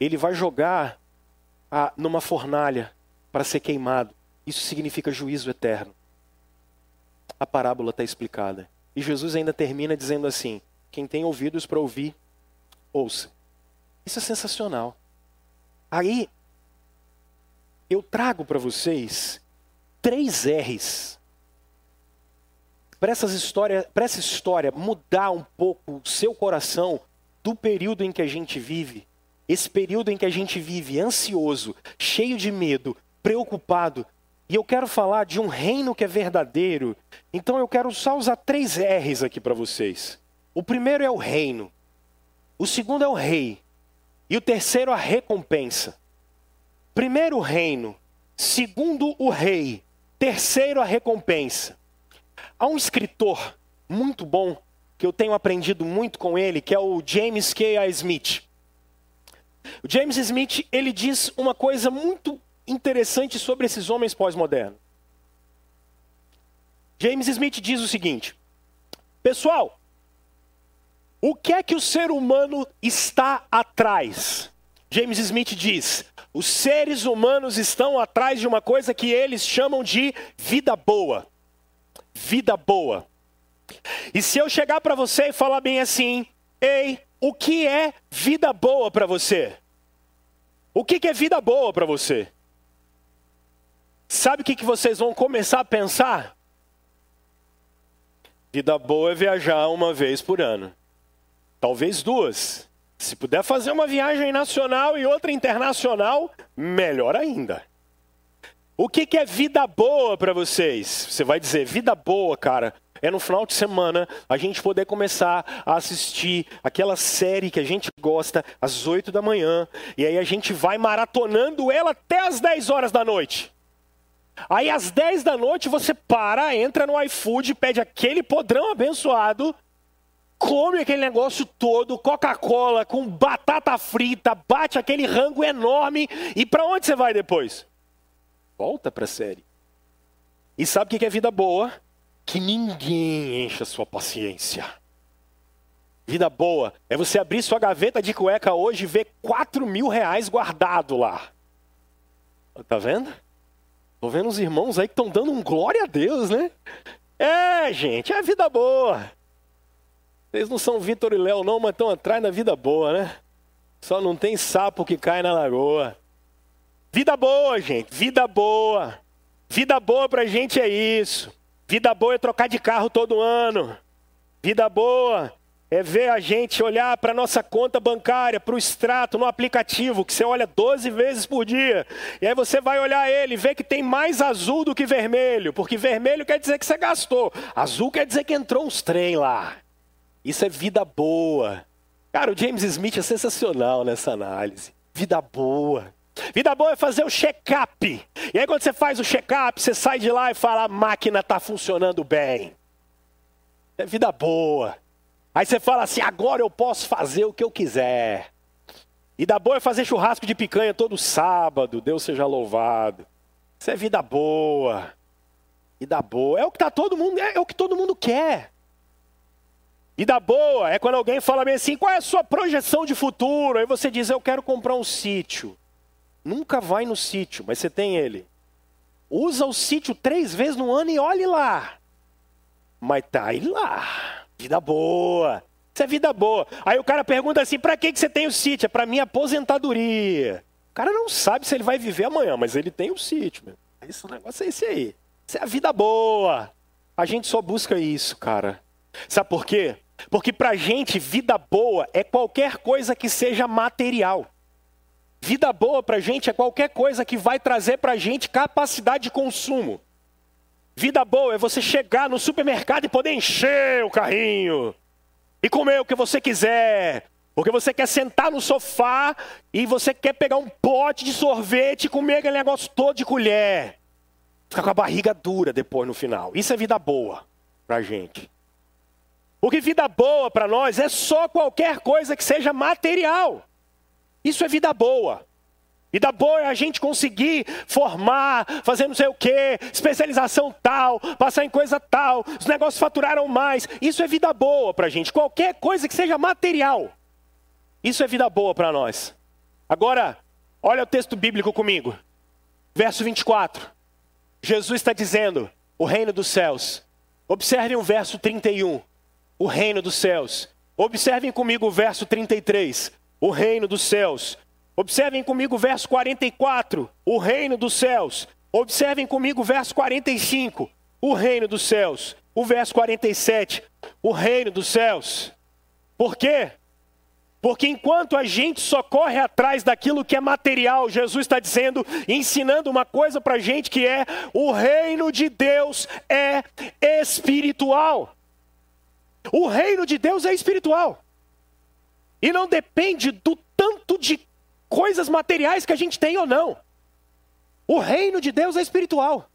ele vai jogar a, numa fornalha para ser queimado. Isso significa juízo eterno. A parábola está explicada. E Jesus ainda termina dizendo assim: quem tem ouvidos para ouvir, ouça. Isso é sensacional. Aí, eu trago para vocês três R's. Para, essa história mudar um pouco o seu coração do período em que a gente vive. Esse período em que a gente vive ansioso, cheio de medo, preocupado, e eu quero falar de um reino que é verdadeiro. Então eu quero só usar três R's aqui para vocês. O primeiro é o reino. O segundo é o rei. E o terceiro a recompensa. Primeiro o reino, segundo o rei, terceiro a recompensa. Há um escritor muito bom que eu tenho aprendido muito com ele, que é o James K. A. Smith. O James Smith, ele diz uma coisa muito interessante sobre esses homens pós-modernos. James Smith diz o seguinte: Pessoal, o que é que o ser humano está atrás? James Smith diz: os seres humanos estão atrás de uma coisa que eles chamam de vida boa. Vida boa. E se eu chegar para você e falar bem assim, ei, o que é vida boa para você? O que, que é vida boa para você? Sabe o que, que vocês vão começar a pensar? Vida boa é viajar uma vez por ano. Talvez duas. Se puder fazer uma viagem nacional e outra internacional, melhor ainda. O que, que é vida boa para vocês? Você vai dizer, vida boa, cara, é no final de semana a gente poder começar a assistir aquela série que a gente gosta às 8 da manhã, e aí a gente vai maratonando ela até às 10 horas da noite. Aí às 10 da noite você para, entra no iFood, pede aquele podrão abençoado, come aquele negócio todo, Coca-Cola com batata frita, bate aquele rango enorme e para onde você vai depois? Volta para a série. E sabe o que é vida boa? Que ninguém encha sua paciência. Vida boa é você abrir sua gaveta de cueca hoje e ver 4 mil reais guardado lá. Tá vendo? Tô vendo os irmãos aí que estão dando um glória a Deus, né? É, gente, é vida boa. Vocês não são Vitor e Léo, não, mas estão atrás da vida boa, né? Só não tem sapo que cai na lagoa. Vida boa, gente, vida boa. Vida boa pra gente é isso. Vida boa é trocar de carro todo ano. Vida boa é ver a gente olhar para nossa conta bancária, para o extrato no aplicativo, que você olha 12 vezes por dia. E aí você vai olhar ele e ver que tem mais azul do que vermelho, porque vermelho quer dizer que você gastou, azul quer dizer que entrou uns trem lá. Isso é vida boa. Cara, o James Smith é sensacional nessa análise. Vida boa. Vida boa é fazer o check-up. E aí, quando você faz o check-up, você sai de lá e fala: a máquina está funcionando bem. É vida boa. Aí você fala assim: agora eu posso fazer o que eu quiser. E da boa é fazer churrasco de picanha todo sábado, Deus seja louvado. Isso é vida boa. Vida boa. É o que tá todo mundo, é, é o que todo mundo quer. Vida boa é quando alguém fala bem assim: qual é a sua projeção de futuro? Aí você diz: eu quero comprar um sítio. Nunca vai no sítio, mas você tem ele. Usa o sítio três vezes no ano e olhe lá. Mas tá aí lá. Vida boa. Isso é vida boa. Aí o cara pergunta assim: para que, que você tem o sítio? É para minha aposentadoria. O cara não sabe se ele vai viver amanhã, mas ele tem o sítio. Esse negócio é esse aí. Isso é a vida boa. A gente só busca isso, cara. Sabe por quê? Porque pra gente, vida boa é qualquer coisa que seja material. Vida boa pra gente é qualquer coisa que vai trazer pra gente capacidade de consumo. Vida boa é você chegar no supermercado e poder encher o carrinho e comer o que você quiser. Porque você quer sentar no sofá e você quer pegar um pote de sorvete e comer aquele negócio todo de colher. Ficar com a barriga dura depois no final. Isso é vida boa pra gente. Porque vida boa para nós é só qualquer coisa que seja material. Isso é vida boa. Vida boa é a gente conseguir formar, fazer não sei o quê, especialização tal, passar em coisa tal, os negócios faturaram mais. Isso é vida boa para a gente. Qualquer coisa que seja material. Isso é vida boa para nós. Agora, olha o texto bíblico comigo. Verso 24. Jesus está dizendo: o reino dos céus. Observem o verso 31. O reino dos céus. Observem comigo o verso 33. O reino dos céus. Observem comigo o verso 44, o reino dos céus. Observem comigo o verso 45, o reino dos céus. O verso 47, o reino dos céus. Por quê? Porque enquanto a gente só corre atrás daquilo que é material, Jesus está dizendo, ensinando uma coisa para a gente que é: o reino de Deus é espiritual. O reino de Deus é espiritual. E não depende do tanto de coisas materiais que a gente tem ou não. O reino de Deus é espiritual.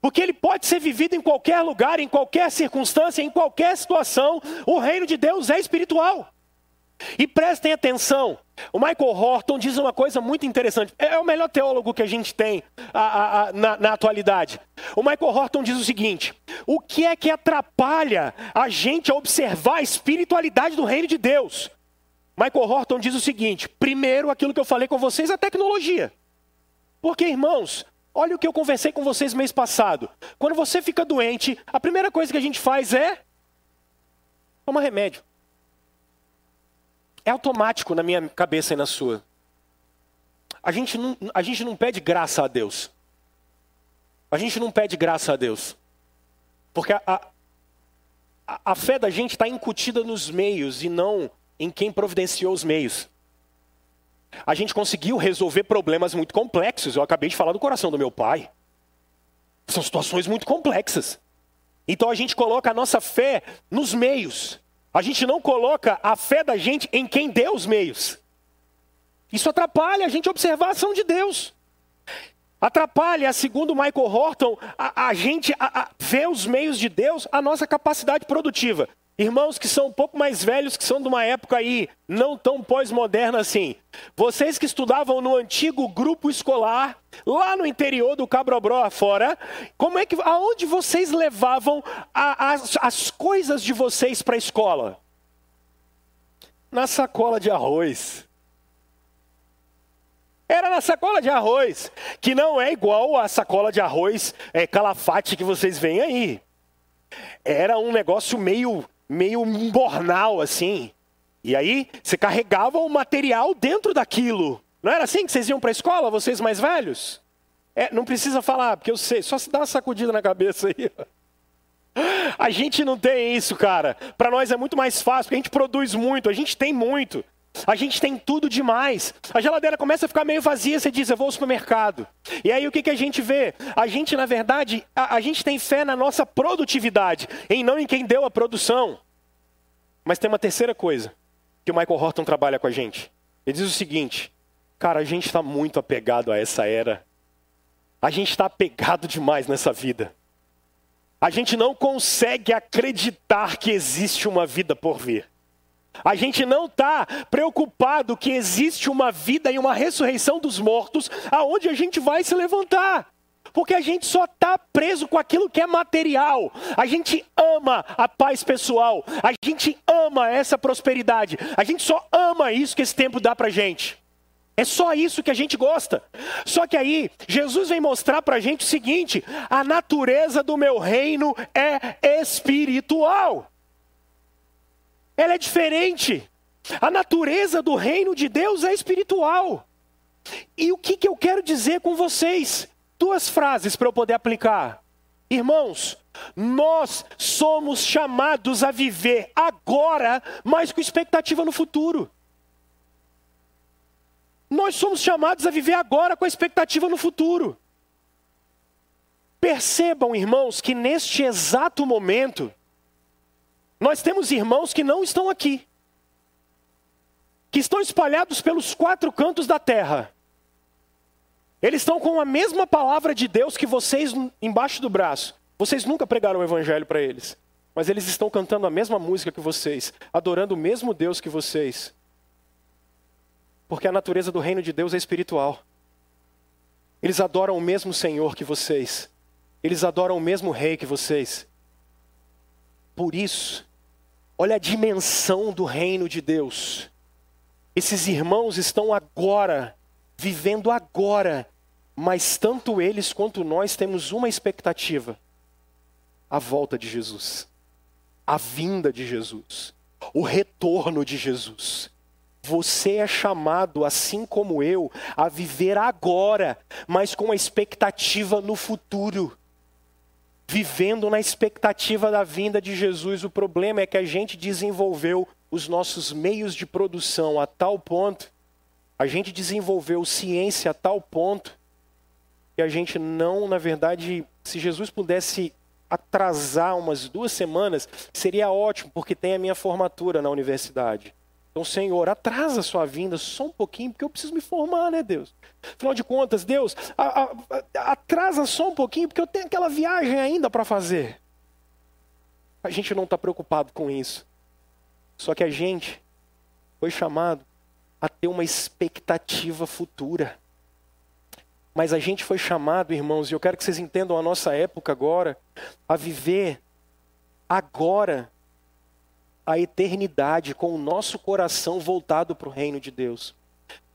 Porque ele pode ser vivido em qualquer lugar, em qualquer circunstância, em qualquer situação. O reino de Deus é espiritual. E prestem atenção, o Michael Horton diz uma coisa muito interessante. É o melhor teólogo que a gente tem a, a, a, na, na atualidade. O Michael Horton diz o seguinte: o que é que atrapalha a gente a observar a espiritualidade do reino de Deus? Michael Horton diz o seguinte: primeiro, aquilo que eu falei com vocês, a tecnologia. Porque, irmãos, olha o que eu conversei com vocês mês passado. Quando você fica doente, a primeira coisa que a gente faz é tomar remédio. É automático na minha cabeça e na sua. A gente não, a gente não pede graça a Deus. A gente não pede graça a Deus. Porque a, a, a fé da gente está incutida nos meios e não em quem providenciou os meios. A gente conseguiu resolver problemas muito complexos. Eu acabei de falar do coração do meu pai. São situações muito complexas. Então a gente coloca a nossa fé nos meios. A gente não coloca a fé da gente em quem deu os meios. Isso atrapalha a gente observar a ação de Deus. Atrapalha, segundo Michael Horton, a, a gente a, a ver os meios de Deus, a nossa capacidade produtiva. Irmãos que são um pouco mais velhos, que são de uma época aí não tão pós-moderna assim. Vocês que estudavam no antigo grupo escolar, lá no interior do Cabrobró fora, como é que, aonde vocês levavam a, as, as coisas de vocês para a escola? Na sacola de arroz. Era na sacola de arroz, que não é igual a sacola de arroz é, calafate que vocês veem aí. Era um negócio meio meio bornal assim. E aí você carregava o material dentro daquilo. Não era assim que vocês iam para a escola, vocês mais velhos? É, não precisa falar, porque eu sei, só se dá uma sacudida na cabeça aí. A gente não tem isso, cara. Para nós é muito mais fácil, porque a gente produz muito, a gente tem muito. A gente tem tudo demais. A geladeira começa a ficar meio vazia, você diz, eu vou ao supermercado. E aí o que, que a gente vê? A gente, na verdade, a, a gente tem fé na nossa produtividade, em não em quem deu a produção. Mas tem uma terceira coisa que o Michael Horton trabalha com a gente. Ele diz o seguinte: cara, a gente está muito apegado a essa era. A gente está apegado demais nessa vida. A gente não consegue acreditar que existe uma vida por vir. A gente não está preocupado que existe uma vida e uma ressurreição dos mortos, aonde a gente vai se levantar. Porque a gente só está preso com aquilo que é material. A gente ama a paz pessoal. A gente ama essa prosperidade. A gente só ama isso que esse tempo dá para gente. É só isso que a gente gosta. Só que aí, Jesus vem mostrar para a gente o seguinte: a natureza do meu reino é espiritual ela é diferente. A natureza do reino de Deus é espiritual. E o que, que eu quero dizer com vocês? Duas frases para eu poder aplicar. Irmãos, nós somos chamados a viver agora, mas com expectativa no futuro. Nós somos chamados a viver agora com expectativa no futuro. Percebam, irmãos, que neste exato momento, nós temos irmãos que não estão aqui, que estão espalhados pelos quatro cantos da terra. Eles estão com a mesma palavra de Deus que vocês embaixo do braço. Vocês nunca pregaram o evangelho para eles, mas eles estão cantando a mesma música que vocês, adorando o mesmo Deus que vocês. Porque a natureza do reino de Deus é espiritual. Eles adoram o mesmo Senhor que vocês. Eles adoram o mesmo rei que vocês. Por isso, Olha a dimensão do reino de Deus. Esses irmãos estão agora, vivendo agora, mas tanto eles quanto nós temos uma expectativa: a volta de Jesus, a vinda de Jesus, o retorno de Jesus. Você é chamado, assim como eu, a viver agora, mas com a expectativa no futuro vivendo na expectativa da vinda de Jesus. O problema é que a gente desenvolveu os nossos meios de produção a tal ponto, a gente desenvolveu ciência a tal ponto, que a gente não, na verdade, se Jesus pudesse atrasar umas duas semanas, seria ótimo, porque tem a minha formatura na universidade. Então, Senhor, atrasa a sua vinda só um pouquinho, porque eu preciso me formar, né, Deus? Afinal de contas, Deus, a, a, a, atrasa só um pouquinho, porque eu tenho aquela viagem ainda para fazer. A gente não está preocupado com isso. Só que a gente foi chamado a ter uma expectativa futura. Mas a gente foi chamado, irmãos, e eu quero que vocês entendam a nossa época agora, a viver agora a eternidade com o nosso coração voltado para o reino de Deus.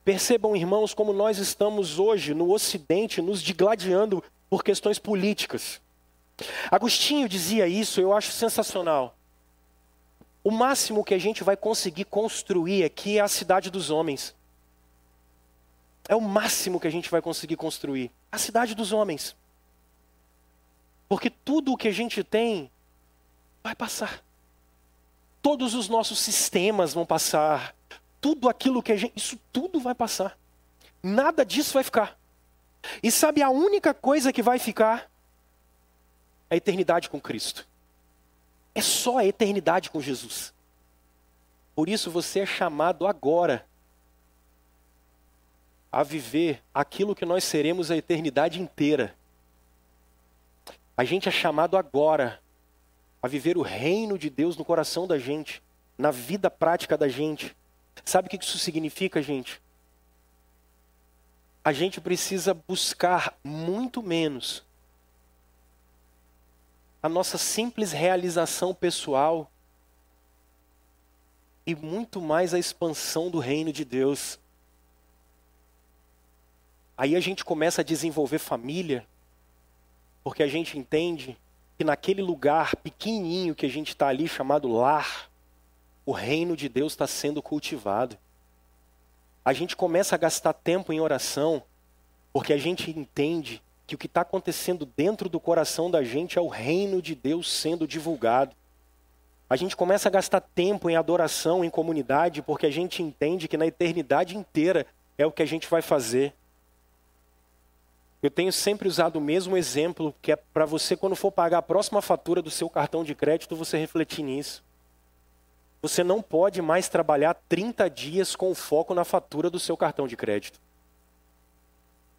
Percebam, irmãos, como nós estamos hoje no Ocidente nos digladiando por questões políticas. Agostinho dizia isso, eu acho sensacional. O máximo que a gente vai conseguir construir aqui é a cidade dos homens. É o máximo que a gente vai conseguir construir. A cidade dos homens. Porque tudo o que a gente tem vai passar todos os nossos sistemas vão passar, tudo aquilo que a gente, isso tudo vai passar. Nada disso vai ficar. E sabe a única coisa que vai ficar? A eternidade com Cristo. É só a eternidade com Jesus. Por isso você é chamado agora a viver aquilo que nós seremos a eternidade inteira. A gente é chamado agora a viver o reino de Deus no coração da gente, na vida prática da gente. Sabe o que isso significa, gente? A gente precisa buscar muito menos a nossa simples realização pessoal e muito mais a expansão do reino de Deus. Aí a gente começa a desenvolver família, porque a gente entende que naquele lugar pequenininho que a gente está ali, chamado lar, o reino de Deus está sendo cultivado. A gente começa a gastar tempo em oração, porque a gente entende que o que está acontecendo dentro do coração da gente é o reino de Deus sendo divulgado. A gente começa a gastar tempo em adoração, em comunidade, porque a gente entende que na eternidade inteira é o que a gente vai fazer. Eu tenho sempre usado o mesmo exemplo, que é para você, quando for pagar a próxima fatura do seu cartão de crédito, você refletir nisso. Você não pode mais trabalhar 30 dias com foco na fatura do seu cartão de crédito.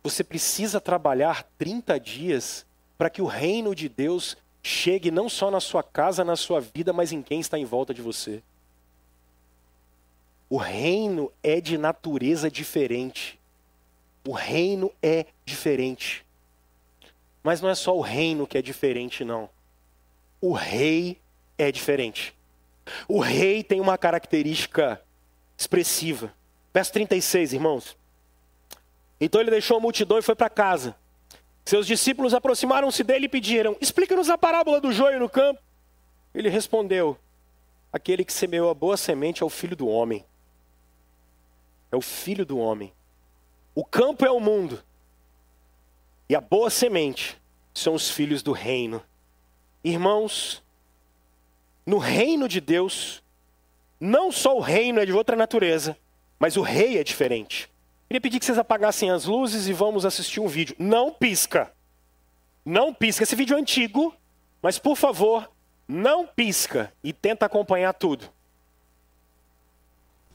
Você precisa trabalhar 30 dias para que o reino de Deus chegue não só na sua casa, na sua vida, mas em quem está em volta de você. O reino é de natureza diferente. O reino é diferente. Mas não é só o reino que é diferente, não. O rei é diferente. O rei tem uma característica expressiva. Verso 36, irmãos. Então ele deixou a multidão e foi para casa. Seus discípulos aproximaram-se dele e pediram: Explica-nos a parábola do joio no campo. Ele respondeu: Aquele que semeou a boa semente é o filho do homem. É o filho do homem. O campo é o mundo. E a boa semente são os filhos do reino. Irmãos, no reino de Deus, não só o reino é de outra natureza, mas o rei é diferente. Queria pedir que vocês apagassem as luzes e vamos assistir um vídeo. Não pisca. Não pisca. Esse vídeo é antigo, mas por favor, não pisca e tenta acompanhar tudo.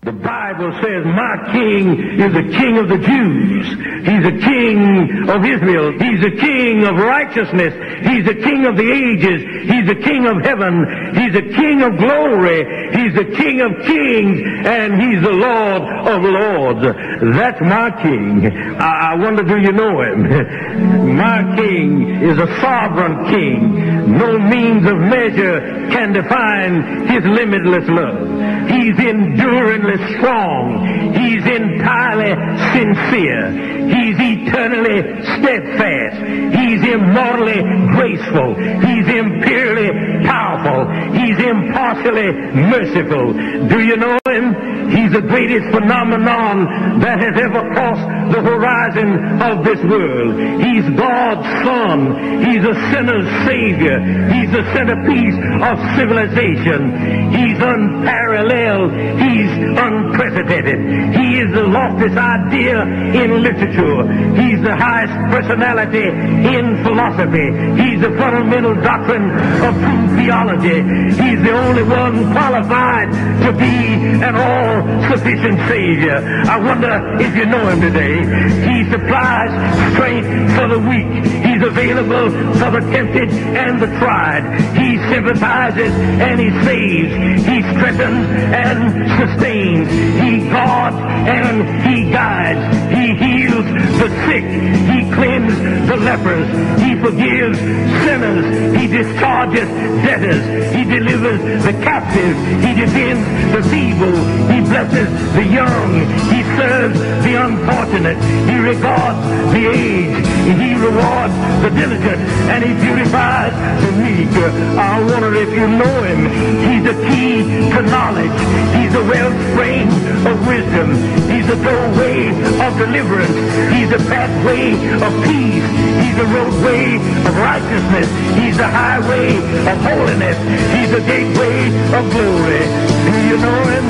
The Bible says, my king is the king of the Jews. He's the king of Israel. He's the king of righteousness. He's the king of the ages. He's the king of heaven. He's the king of glory. He's the king of kings. And he's the Lord of lords. That's my king. I, I wonder, do you know him? my king is a sovereign king. No means of measure can define his limitless love. He's enduringly strong. He's entirely sincere. He's eternally steadfast. He's immortally graceful. He's imperially powerful. He's impartially merciful. Do you know him? He's the greatest phenomenon that has ever crossed the horizon of this world. He's God's Son. He's a sinner's Savior. He's the centerpiece of civilization. He's unparalleled. He's unprecedented. He is the loftiest idea in literature. He's the highest personality in philosophy. He's the fundamental doctrine of true theology. He's the only one qualified to be an all-sufficient Savior. I wonder if you know him today. He supplies strength for the weak. He's available for the tempted and the tried. He sympathizes and he saves. He strengthens and sustains. He guards and he guides. He heals the sick. He cleanses the lepers. He forgives sinners. He discharges debtors. He delivers the captive. He defends the feeble. He blesses the young. He serves the unfortunate. He regards the aged. He rewards the diligent. And he beautifies the meek. I wonder if you know him. He's the key to knowledge. He's the wellspring of wisdom. He's the doorway of deliverance. He's the pathway of peace. He's the roadway of righteousness. He's the highway of holiness. He's the gateway of glory. Do you know him?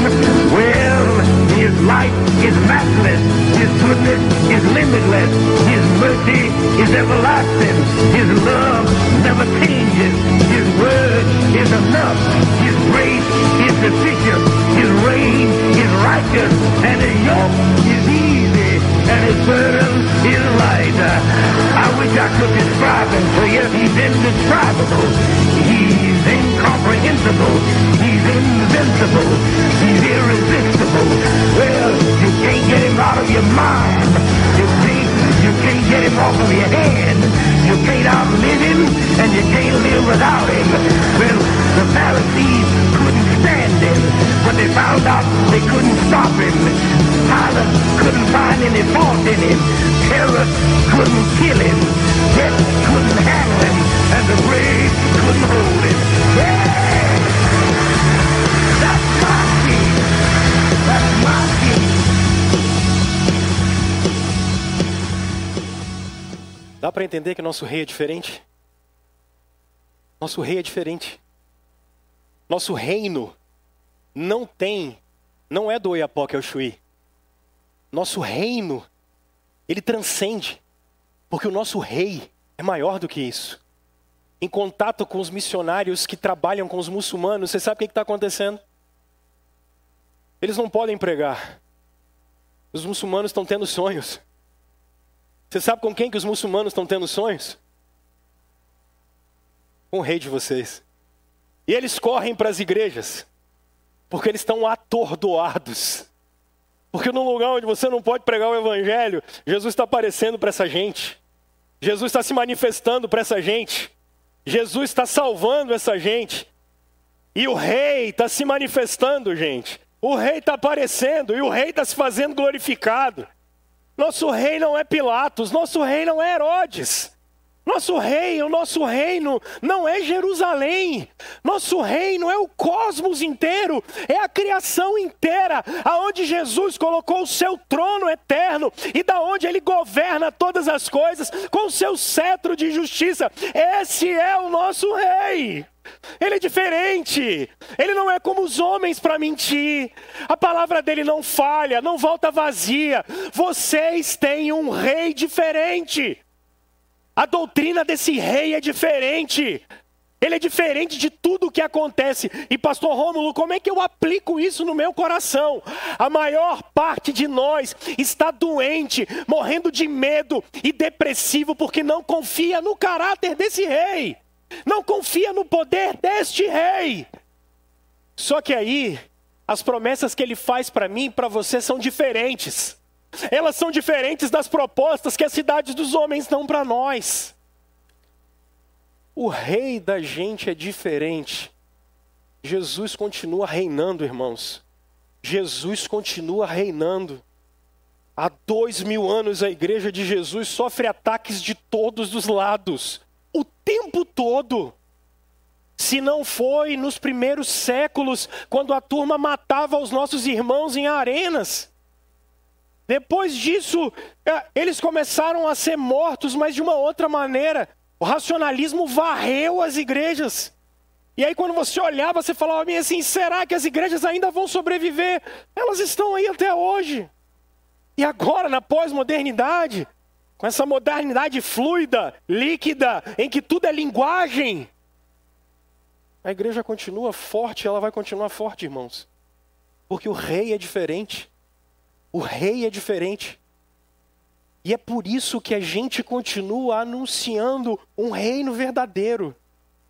Well, his light is matchless. His goodness is limitless. His mercy is everlasting. His love never changes. His word is enough. Impossible. He's incomprehensible. He's invincible. He's irresistible. Well, you can't get him out of your mind. You can't, you can't get him off of your head. You can't outlive him, and you can't live without him. Well, the Pharisees couldn't stand him, but they found out they couldn't stop him. Pilate couldn't find any fault in him. Herod couldn't kill him. Death couldn't handle him, and the. Yeah! That's my. That's my. Dá para entender que nosso rei é diferente? Nosso rei é diferente. Nosso reino não tem, não é do Oiapoque ao Chuí. Nosso reino, ele transcende, porque o nosso rei é maior do que isso. Em contato com os missionários que trabalham com os muçulmanos, você sabe o que está acontecendo? Eles não podem pregar. Os muçulmanos estão tendo sonhos. Você sabe com quem que os muçulmanos estão tendo sonhos? Com o rei de vocês. E eles correm para as igrejas, porque eles estão atordoados. Porque no lugar onde você não pode pregar o evangelho, Jesus está aparecendo para essa gente. Jesus está se manifestando para essa gente. Jesus está salvando essa gente. E o rei está se manifestando, gente. O rei está aparecendo e o rei está se fazendo glorificado. Nosso rei não é Pilatos, nosso rei não é Herodes. Nosso rei, o nosso reino não é Jerusalém. Nosso reino é o cosmos inteiro, é a criação inteira, aonde Jesus colocou o seu trono eterno e da onde ele governa todas as coisas com o seu cetro de justiça. Esse é o nosso rei. Ele é diferente. Ele não é como os homens para mentir. A palavra dele não falha, não volta vazia. Vocês têm um rei diferente. A doutrina desse rei é diferente. Ele é diferente de tudo o que acontece. E pastor Rômulo, como é que eu aplico isso no meu coração? A maior parte de nós está doente, morrendo de medo e depressivo porque não confia no caráter desse rei. Não confia no poder deste rei. Só que aí, as promessas que ele faz para mim e para você são diferentes. Elas são diferentes das propostas que as cidades dos homens dão para nós. O rei da gente é diferente. Jesus continua reinando, irmãos. Jesus continua reinando. Há dois mil anos a igreja de Jesus sofre ataques de todos os lados, o tempo todo. Se não foi nos primeiros séculos, quando a turma matava os nossos irmãos em arenas. Depois disso, é, eles começaram a ser mortos, mas de uma outra maneira. O racionalismo varreu as igrejas. E aí, quando você olhava, você falava assim: será que as igrejas ainda vão sobreviver? Elas estão aí até hoje. E agora, na pós-modernidade, com essa modernidade fluida, líquida, em que tudo é linguagem, a igreja continua forte, ela vai continuar forte, irmãos. Porque o rei é diferente. O rei é diferente. E é por isso que a gente continua anunciando um reino verdadeiro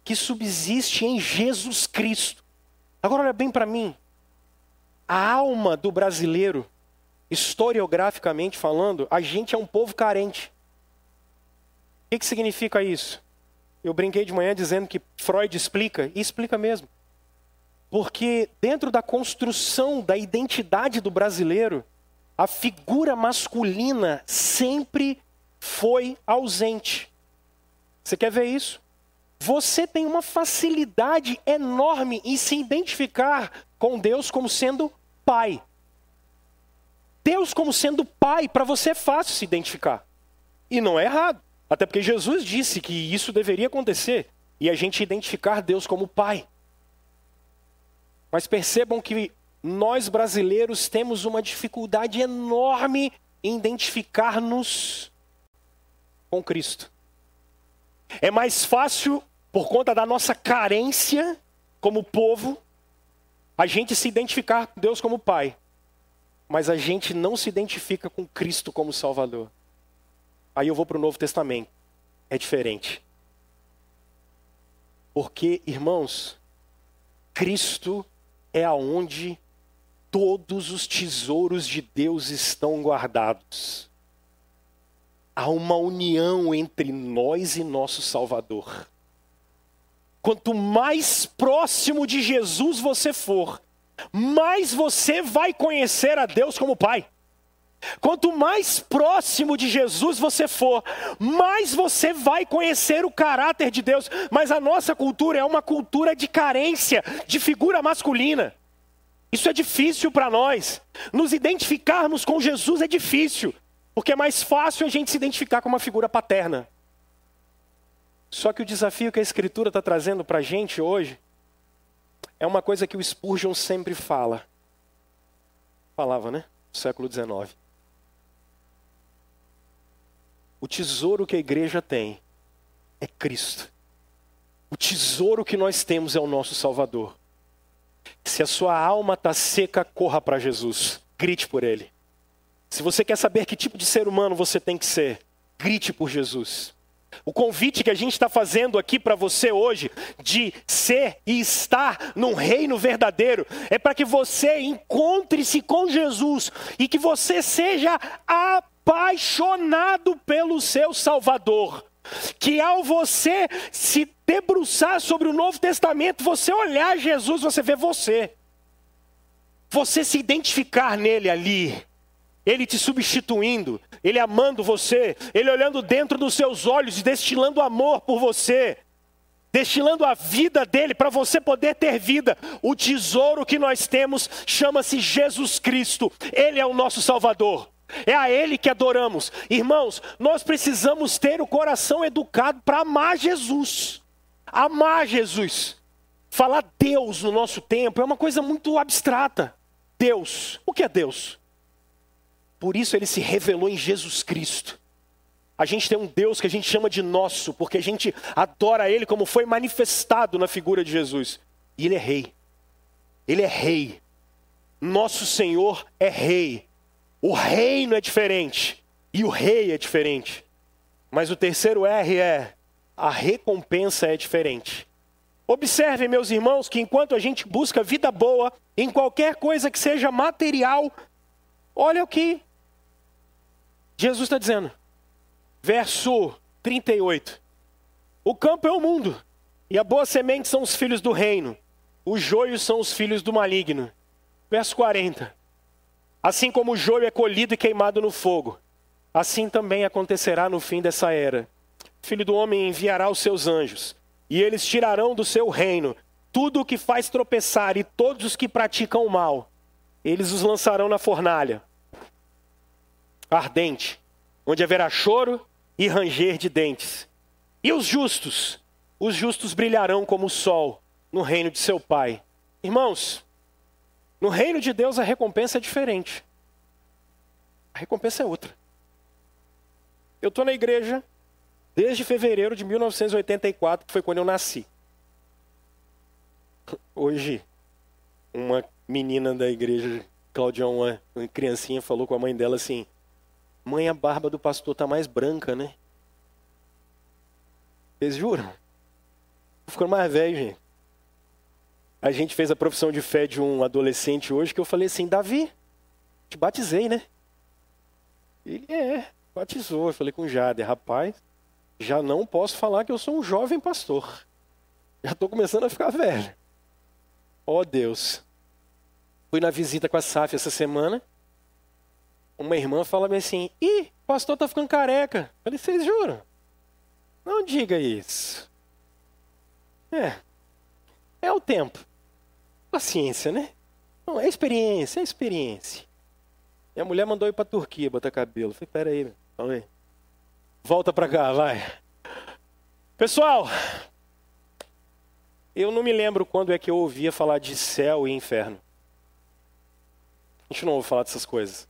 que subsiste em Jesus Cristo. Agora olha bem para mim. A alma do brasileiro, historiograficamente falando, a gente é um povo carente. O que, que significa isso? Eu brinquei de manhã dizendo que Freud explica, e explica mesmo. Porque dentro da construção da identidade do brasileiro, a figura masculina sempre foi ausente. Você quer ver isso? Você tem uma facilidade enorme em se identificar com Deus como sendo pai. Deus como sendo pai, para você é fácil se identificar. E não é errado. Até porque Jesus disse que isso deveria acontecer. E a gente identificar Deus como pai. Mas percebam que nós brasileiros temos uma dificuldade enorme em identificar-nos com Cristo. É mais fácil, por conta da nossa carência como povo, a gente se identificar com Deus como Pai, mas a gente não se identifica com Cristo como Salvador. Aí eu vou para o Novo Testamento. É diferente. Porque, irmãos, Cristo é aonde todos os tesouros de Deus estão guardados. Há uma união entre nós e nosso Salvador. Quanto mais próximo de Jesus você for, mais você vai conhecer a Deus como Pai. Quanto mais próximo de Jesus você for, mais você vai conhecer o caráter de Deus. Mas a nossa cultura é uma cultura de carência de figura masculina. Isso é difícil para nós. Nos identificarmos com Jesus é difícil, porque é mais fácil a gente se identificar com uma figura paterna. Só que o desafio que a Escritura está trazendo para a gente hoje é uma coisa que o Spurgeon sempre fala. Falava, né? No século XIX. O tesouro que a igreja tem é Cristo. O tesouro que nós temos é o nosso Salvador. Se a sua alma está seca, corra para Jesus. Grite por Ele. Se você quer saber que tipo de ser humano você tem que ser, grite por Jesus. O convite que a gente está fazendo aqui para você hoje, de ser e estar num reino verdadeiro, é para que você encontre-se com Jesus e que você seja apaixonado pelo seu Salvador. Que ao você se debruçar sobre o Novo Testamento, você olhar Jesus, você vê você. Você se identificar nele ali ele te substituindo, Ele amando você, Ele olhando dentro dos seus olhos e destilando amor por você, destilando a vida dele para você poder ter vida. O tesouro que nós temos chama-se Jesus Cristo, Ele é o nosso Salvador. É a Ele que adoramos. Irmãos, nós precisamos ter o coração educado para amar Jesus. Amar Jesus. Falar Deus no nosso tempo é uma coisa muito abstrata. Deus. O que é Deus? Por isso ele se revelou em Jesus Cristo. A gente tem um Deus que a gente chama de nosso, porque a gente adora Ele como foi manifestado na figura de Jesus. E Ele é Rei. Ele é Rei. Nosso Senhor é Rei. O reino é diferente. E o Rei é diferente. Mas o terceiro R é: a recompensa é diferente. Observem, meus irmãos, que enquanto a gente busca vida boa em qualquer coisa que seja material, olha o que Jesus está dizendo, verso 38. O campo é o mundo, e a boa semente são os filhos do reino, os joios são os filhos do maligno. Verso 40. Assim como o joio é colhido e queimado no fogo, assim também acontecerá no fim dessa era. O filho do homem enviará os seus anjos, e eles tirarão do seu reino tudo o que faz tropeçar e todos os que praticam o mal. Eles os lançarão na fornalha ardente, onde haverá choro e ranger de dentes. E os justos? Os justos brilharão como o sol no reino de seu Pai. Irmãos, no reino de Deus a recompensa é diferente. A recompensa é outra. Eu estou na igreja desde fevereiro de 1984, que foi quando eu nasci. Hoje, uma menina da igreja, Claudião, uma criancinha, falou com a mãe dela assim: Mãe, a barba do pastor tá mais branca, né? Vocês juram? Tô ficando mais velho, gente. A gente fez a profissão de fé de um adolescente hoje que eu falei assim, Davi, te batizei, né? Ele é, batizou. Eu falei com o Jader, rapaz, já não posso falar que eu sou um jovem pastor. Já estou começando a ficar velho. Ó oh, Deus. Fui na visita com a Saf essa semana uma irmã fala assim: ih, o pastor tá ficando careca. Eu falei: vocês juram? Não diga isso. É. É o tempo. Paciência, né? Não, é experiência, é experiência. E a mulher mandou ir pra Turquia botar cabelo. Falei: pera aí. Volta pra cá, vai. Pessoal, eu não me lembro quando é que eu ouvia falar de céu e inferno. A gente não ouve falar dessas coisas.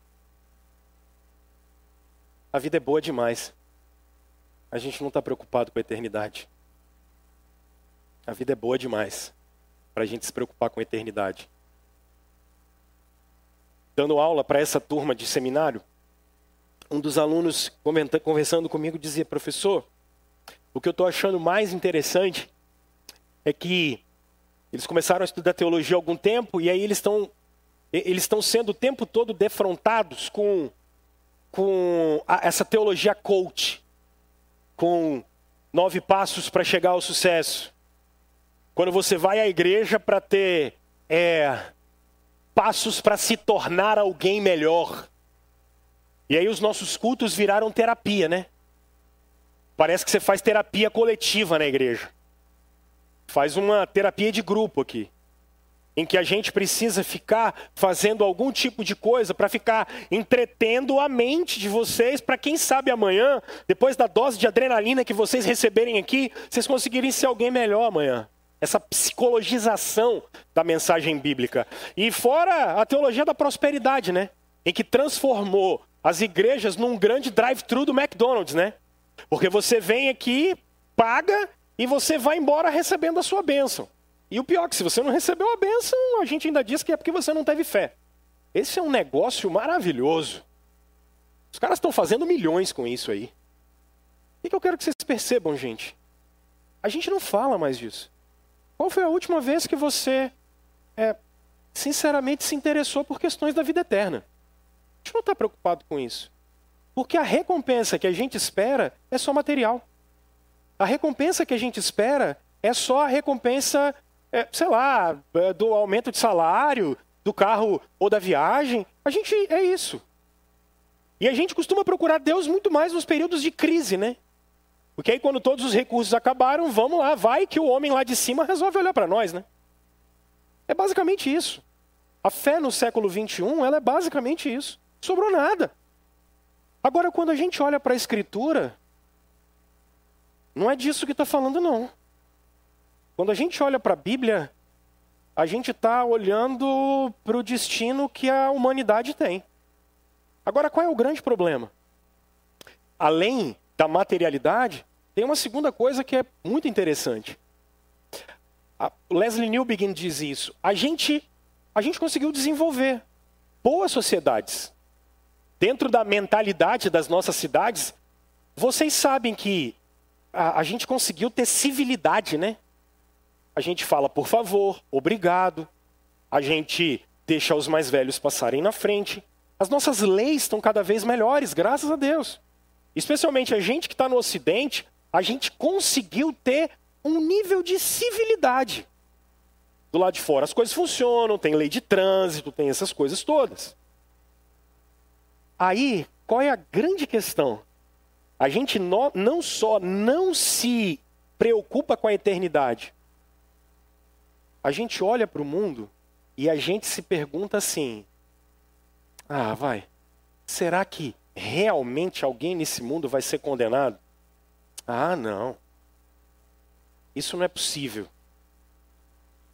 A vida é boa demais. A gente não está preocupado com a eternidade. A vida é boa demais para a gente se preocupar com a eternidade. Dando aula para essa turma de seminário, um dos alunos conversando comigo dizia: professor, o que eu estou achando mais interessante é que eles começaram a estudar teologia há algum tempo e aí eles estão eles estão sendo o tempo todo defrontados com, com a, essa teologia coach, com nove passos para chegar ao sucesso. Quando você vai à igreja para ter é, passos para se tornar alguém melhor. E aí os nossos cultos viraram terapia, né? Parece que você faz terapia coletiva na igreja. Faz uma terapia de grupo aqui em que a gente precisa ficar fazendo algum tipo de coisa para ficar entretendo a mente de vocês, para quem sabe amanhã, depois da dose de adrenalina que vocês receberem aqui, vocês conseguirem ser alguém melhor amanhã. Essa psicologização da mensagem bíblica. E fora a teologia da prosperidade, né? Em que transformou as igrejas num grande drive-thru do McDonald's, né? Porque você vem aqui, paga e você vai embora recebendo a sua bênção. E o pior é que se você não recebeu a bênção, a gente ainda diz que é porque você não teve fé. Esse é um negócio maravilhoso. Os caras estão fazendo milhões com isso aí. O que eu quero que vocês percebam, gente? A gente não fala mais disso. Qual foi a última vez que você, é, sinceramente, se interessou por questões da vida eterna? A gente não está preocupado com isso. Porque a recompensa que a gente espera é só material. A recompensa que a gente espera é só a recompensa é, sei lá, é, do aumento de salário, do carro ou da viagem. A gente é isso. E a gente costuma procurar Deus muito mais nos períodos de crise, né? Porque aí quando todos os recursos acabaram, vamos lá, vai que o homem lá de cima resolve olhar para nós, né? É basicamente isso. A fé no século 21, ela é basicamente isso. Sobrou nada. Agora, quando a gente olha para a Escritura, não é disso que está falando, não. Quando a gente olha para a Bíblia, a gente está olhando para o destino que a humanidade tem. Agora, qual é o grande problema? Além da materialidade, tem uma segunda coisa que é muito interessante. A Leslie Newbegin diz isso. A gente, a gente conseguiu desenvolver boas sociedades. Dentro da mentalidade das nossas cidades, vocês sabem que a, a gente conseguiu ter civilidade, né? a gente fala por favor, obrigado, a gente deixa os mais velhos passarem na frente. As nossas leis estão cada vez melhores, graças a Deus. Especialmente a gente que está no Ocidente, a gente conseguiu ter um nível de civilidade. Do lado de fora as coisas funcionam, tem lei de trânsito, tem essas coisas todas. Aí, qual é a grande questão? A gente não só não se preocupa com a eternidade, a gente olha para o mundo e a gente se pergunta assim: ah, vai, será que realmente alguém nesse mundo vai ser condenado? Ah, não. Isso não é possível.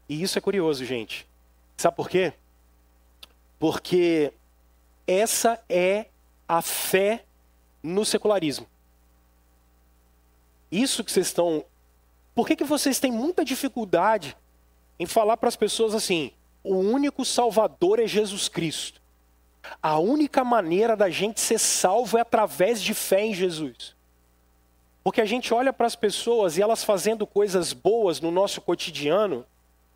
E isso é curioso, gente. Sabe por quê? Porque essa é a fé no secularismo. Isso que vocês estão. Por que, que vocês têm muita dificuldade em falar para as pessoas assim: o único salvador é Jesus Cristo. A única maneira da gente ser salvo é através de fé em Jesus. Porque a gente olha para as pessoas e elas fazendo coisas boas no nosso cotidiano,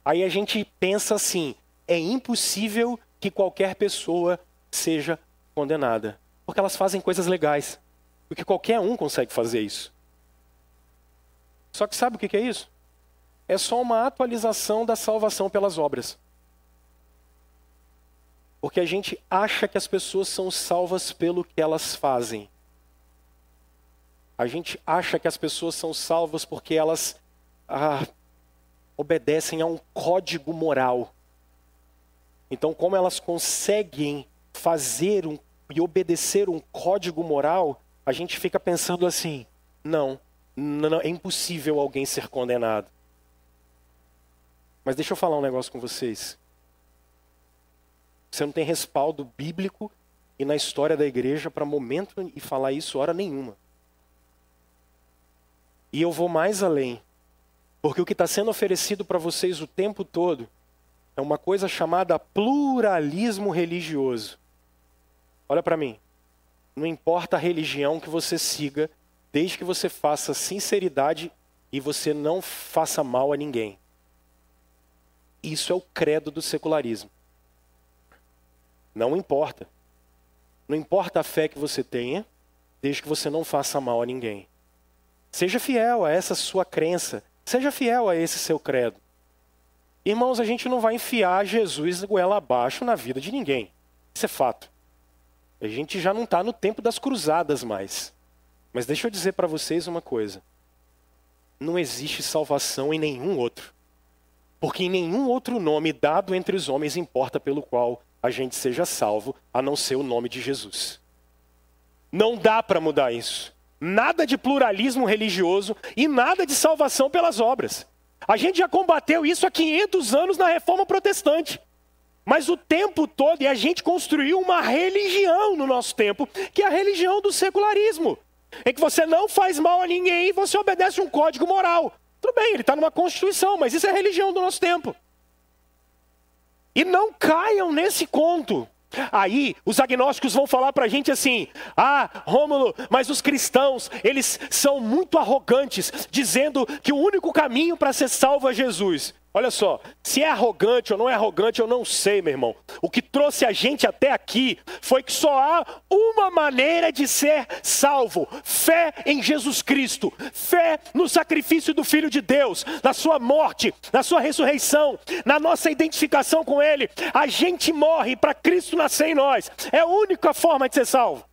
aí a gente pensa assim: é impossível que qualquer pessoa seja condenada. Porque elas fazem coisas legais. Porque qualquer um consegue fazer isso. Só que sabe o que é isso? é só uma atualização da salvação pelas obras. Porque a gente acha que as pessoas são salvas pelo que elas fazem. A gente acha que as pessoas são salvas porque elas ah, obedecem a um código moral. Então, como elas conseguem fazer um, e obedecer um código moral, a gente fica pensando assim: não, não, é impossível alguém ser condenado. Mas deixa eu falar um negócio com vocês. Você não tem respaldo bíblico e na história da igreja para momento e falar isso hora nenhuma. E eu vou mais além. Porque o que está sendo oferecido para vocês o tempo todo é uma coisa chamada pluralismo religioso. Olha para mim. Não importa a religião que você siga, desde que você faça sinceridade e você não faça mal a ninguém. Isso é o credo do secularismo. Não importa. Não importa a fé que você tenha, desde que você não faça mal a ninguém. Seja fiel a essa sua crença. Seja fiel a esse seu credo. Irmãos, a gente não vai enfiar Jesus goela abaixo na vida de ninguém. Isso é fato. A gente já não está no tempo das cruzadas mais. Mas deixa eu dizer para vocês uma coisa: não existe salvação em nenhum outro. Porque em nenhum outro nome dado entre os homens importa pelo qual a gente seja salvo, a não ser o nome de Jesus. Não dá para mudar isso. Nada de pluralismo religioso e nada de salvação pelas obras. A gente já combateu isso há 500 anos na reforma protestante. Mas o tempo todo, e a gente construiu uma religião no nosso tempo, que é a religião do secularismo. Em que você não faz mal a ninguém e você obedece um código moral. Tudo bem, ele está numa constituição, mas isso é religião do nosso tempo. E não caiam nesse conto. Aí os agnósticos vão falar para a gente assim: ah, Rômulo, mas os cristãos, eles são muito arrogantes, dizendo que o único caminho para ser salvo é Jesus. Olha só, se é arrogante ou não é arrogante, eu não sei, meu irmão. O que trouxe a gente até aqui foi que só há uma maneira de ser salvo: fé em Jesus Cristo, fé no sacrifício do Filho de Deus, na sua morte, na sua ressurreição, na nossa identificação com Ele. A gente morre para Cristo nascer em nós. É a única forma de ser salvo.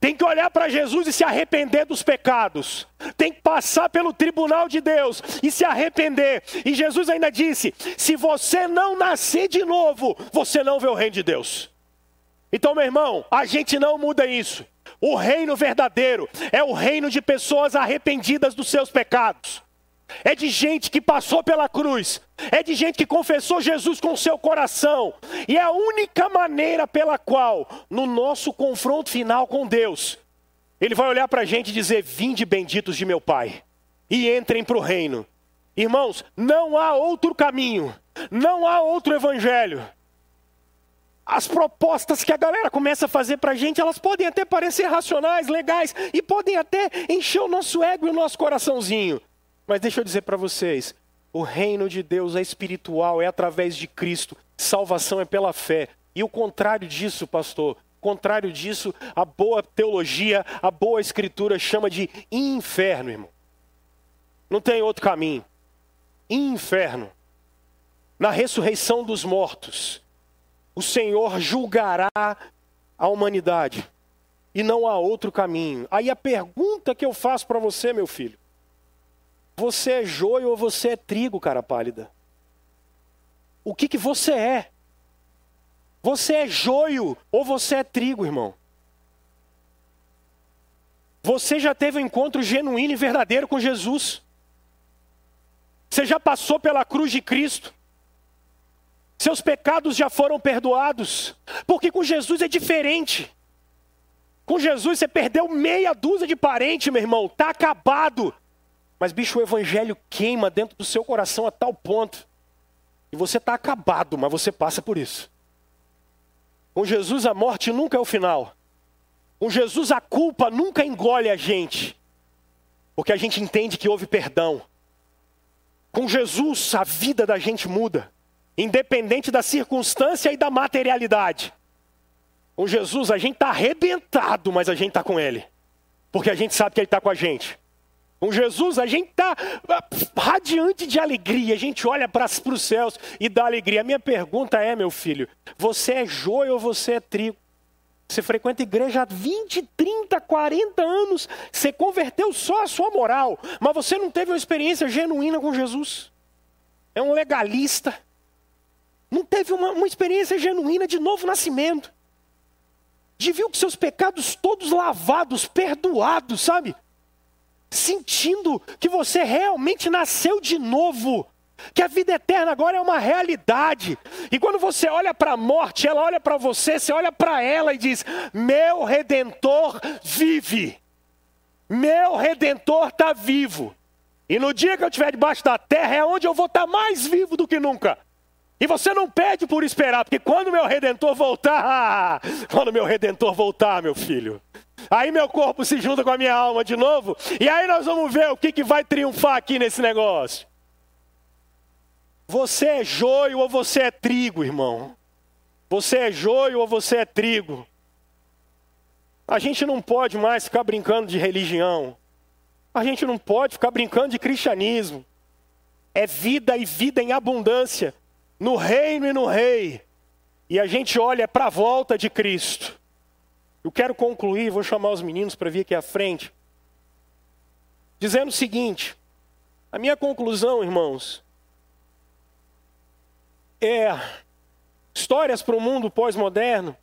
Tem que olhar para Jesus e se arrepender dos pecados. Tem que passar pelo tribunal de Deus e se arrepender. E Jesus ainda disse: se você não nascer de novo, você não vê o reino de Deus. Então, meu irmão, a gente não muda isso. O reino verdadeiro é o reino de pessoas arrependidas dos seus pecados é de gente que passou pela cruz, é de gente que confessou Jesus com seu coração, e é a única maneira pela qual, no nosso confronto final com Deus, Ele vai olhar para a gente e dizer: Vinde benditos de meu Pai, e entrem para o reino. Irmãos, não há outro caminho, não há outro evangelho. As propostas que a galera começa a fazer para a gente, elas podem até parecer racionais, legais, e podem até encher o nosso ego e o nosso coraçãozinho. Mas deixa eu dizer para vocês: o reino de Deus é espiritual, é através de Cristo, salvação é pela fé. E o contrário disso, pastor, contrário disso, a boa teologia, a boa escritura chama de inferno, irmão. Não tem outro caminho. Inferno. Na ressurreição dos mortos, o Senhor julgará a humanidade. E não há outro caminho. Aí a pergunta que eu faço para você, meu filho: você é joio ou você é trigo, cara pálida? O que, que você é? Você é joio ou você é trigo, irmão? Você já teve um encontro genuíno e verdadeiro com Jesus? Você já passou pela cruz de Cristo? Seus pecados já foram perdoados? Porque com Jesus é diferente. Com Jesus você perdeu meia dúzia de parente, meu irmão, tá acabado. Mas, bicho, o evangelho queima dentro do seu coração a tal ponto. E você está acabado, mas você passa por isso. Com Jesus, a morte nunca é o final. Com Jesus, a culpa nunca engole a gente. Porque a gente entende que houve perdão. Com Jesus, a vida da gente muda. Independente da circunstância e da materialidade. Com Jesus, a gente está arrebentado, mas a gente está com Ele. Porque a gente sabe que Ele está com a gente. Com Jesus a gente está ah, radiante de alegria, a gente olha para os céus e dá alegria. A minha pergunta é, meu filho, você é joio ou você é trigo? Você frequenta igreja há 20, 30, 40 anos, você converteu só a sua moral, mas você não teve uma experiência genuína com Jesus. É um legalista. Não teve uma, uma experiência genuína de novo nascimento. De viu que seus pecados todos lavados, perdoados, sabe? Sentindo que você realmente nasceu de novo, que a vida eterna agora é uma realidade. E quando você olha para a morte, ela olha para você, você olha para ela e diz: Meu redentor vive, meu redentor está vivo. E no dia que eu estiver debaixo da terra é onde eu vou estar tá mais vivo do que nunca. E você não pede por esperar, porque quando meu redentor voltar, quando meu redentor voltar, meu filho, Aí meu corpo se junta com a minha alma de novo. E aí nós vamos ver o que, que vai triunfar aqui nesse negócio. Você é joio ou você é trigo, irmão? Você é joio ou você é trigo? A gente não pode mais ficar brincando de religião. A gente não pode ficar brincando de cristianismo. É vida e vida em abundância, no reino e no rei. E a gente olha para a volta de Cristo. Eu quero concluir, vou chamar os meninos para vir aqui à frente, dizendo o seguinte: a minha conclusão, irmãos, é histórias para o mundo pós-moderno.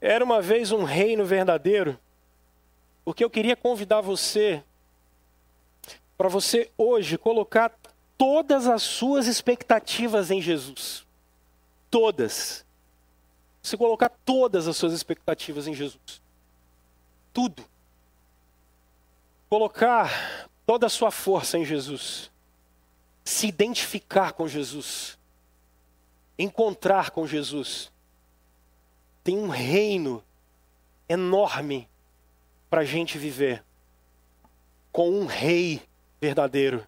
Era uma vez um reino verdadeiro, porque eu queria convidar você para você hoje colocar todas as suas expectativas em Jesus. Todas. Você colocar todas as suas expectativas em Jesus. Tudo. Colocar toda a sua força em Jesus. Se identificar com Jesus. Encontrar com Jesus. Tem um reino enorme para a gente viver. Com um rei verdadeiro.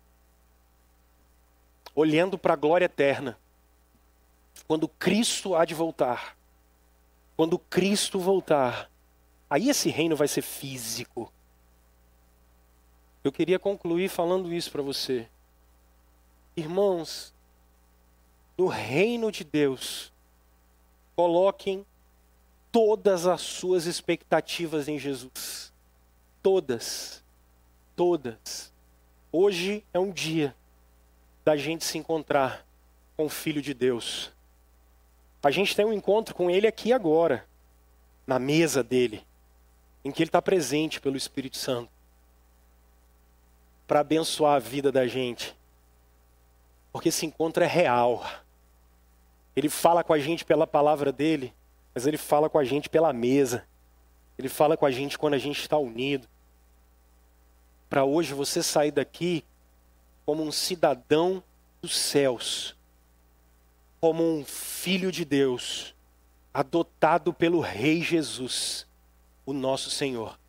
Olhando para a glória eterna. Quando Cristo há de voltar quando Cristo voltar, aí esse reino vai ser físico. Eu queria concluir falando isso para você. Irmãos, no reino de Deus, coloquem todas as suas expectativas em Jesus. Todas. Todas. Hoje é um dia da gente se encontrar com o Filho de Deus. A gente tem um encontro com Ele aqui agora, na mesa dele, em que Ele está presente pelo Espírito Santo, para abençoar a vida da gente. Porque esse encontro é real. Ele fala com a gente pela palavra dele, mas ele fala com a gente pela mesa. Ele fala com a gente quando a gente está unido. Para hoje você sair daqui como um cidadão dos céus como um filho de Deus, adotado pelo Rei Jesus, o nosso Senhor.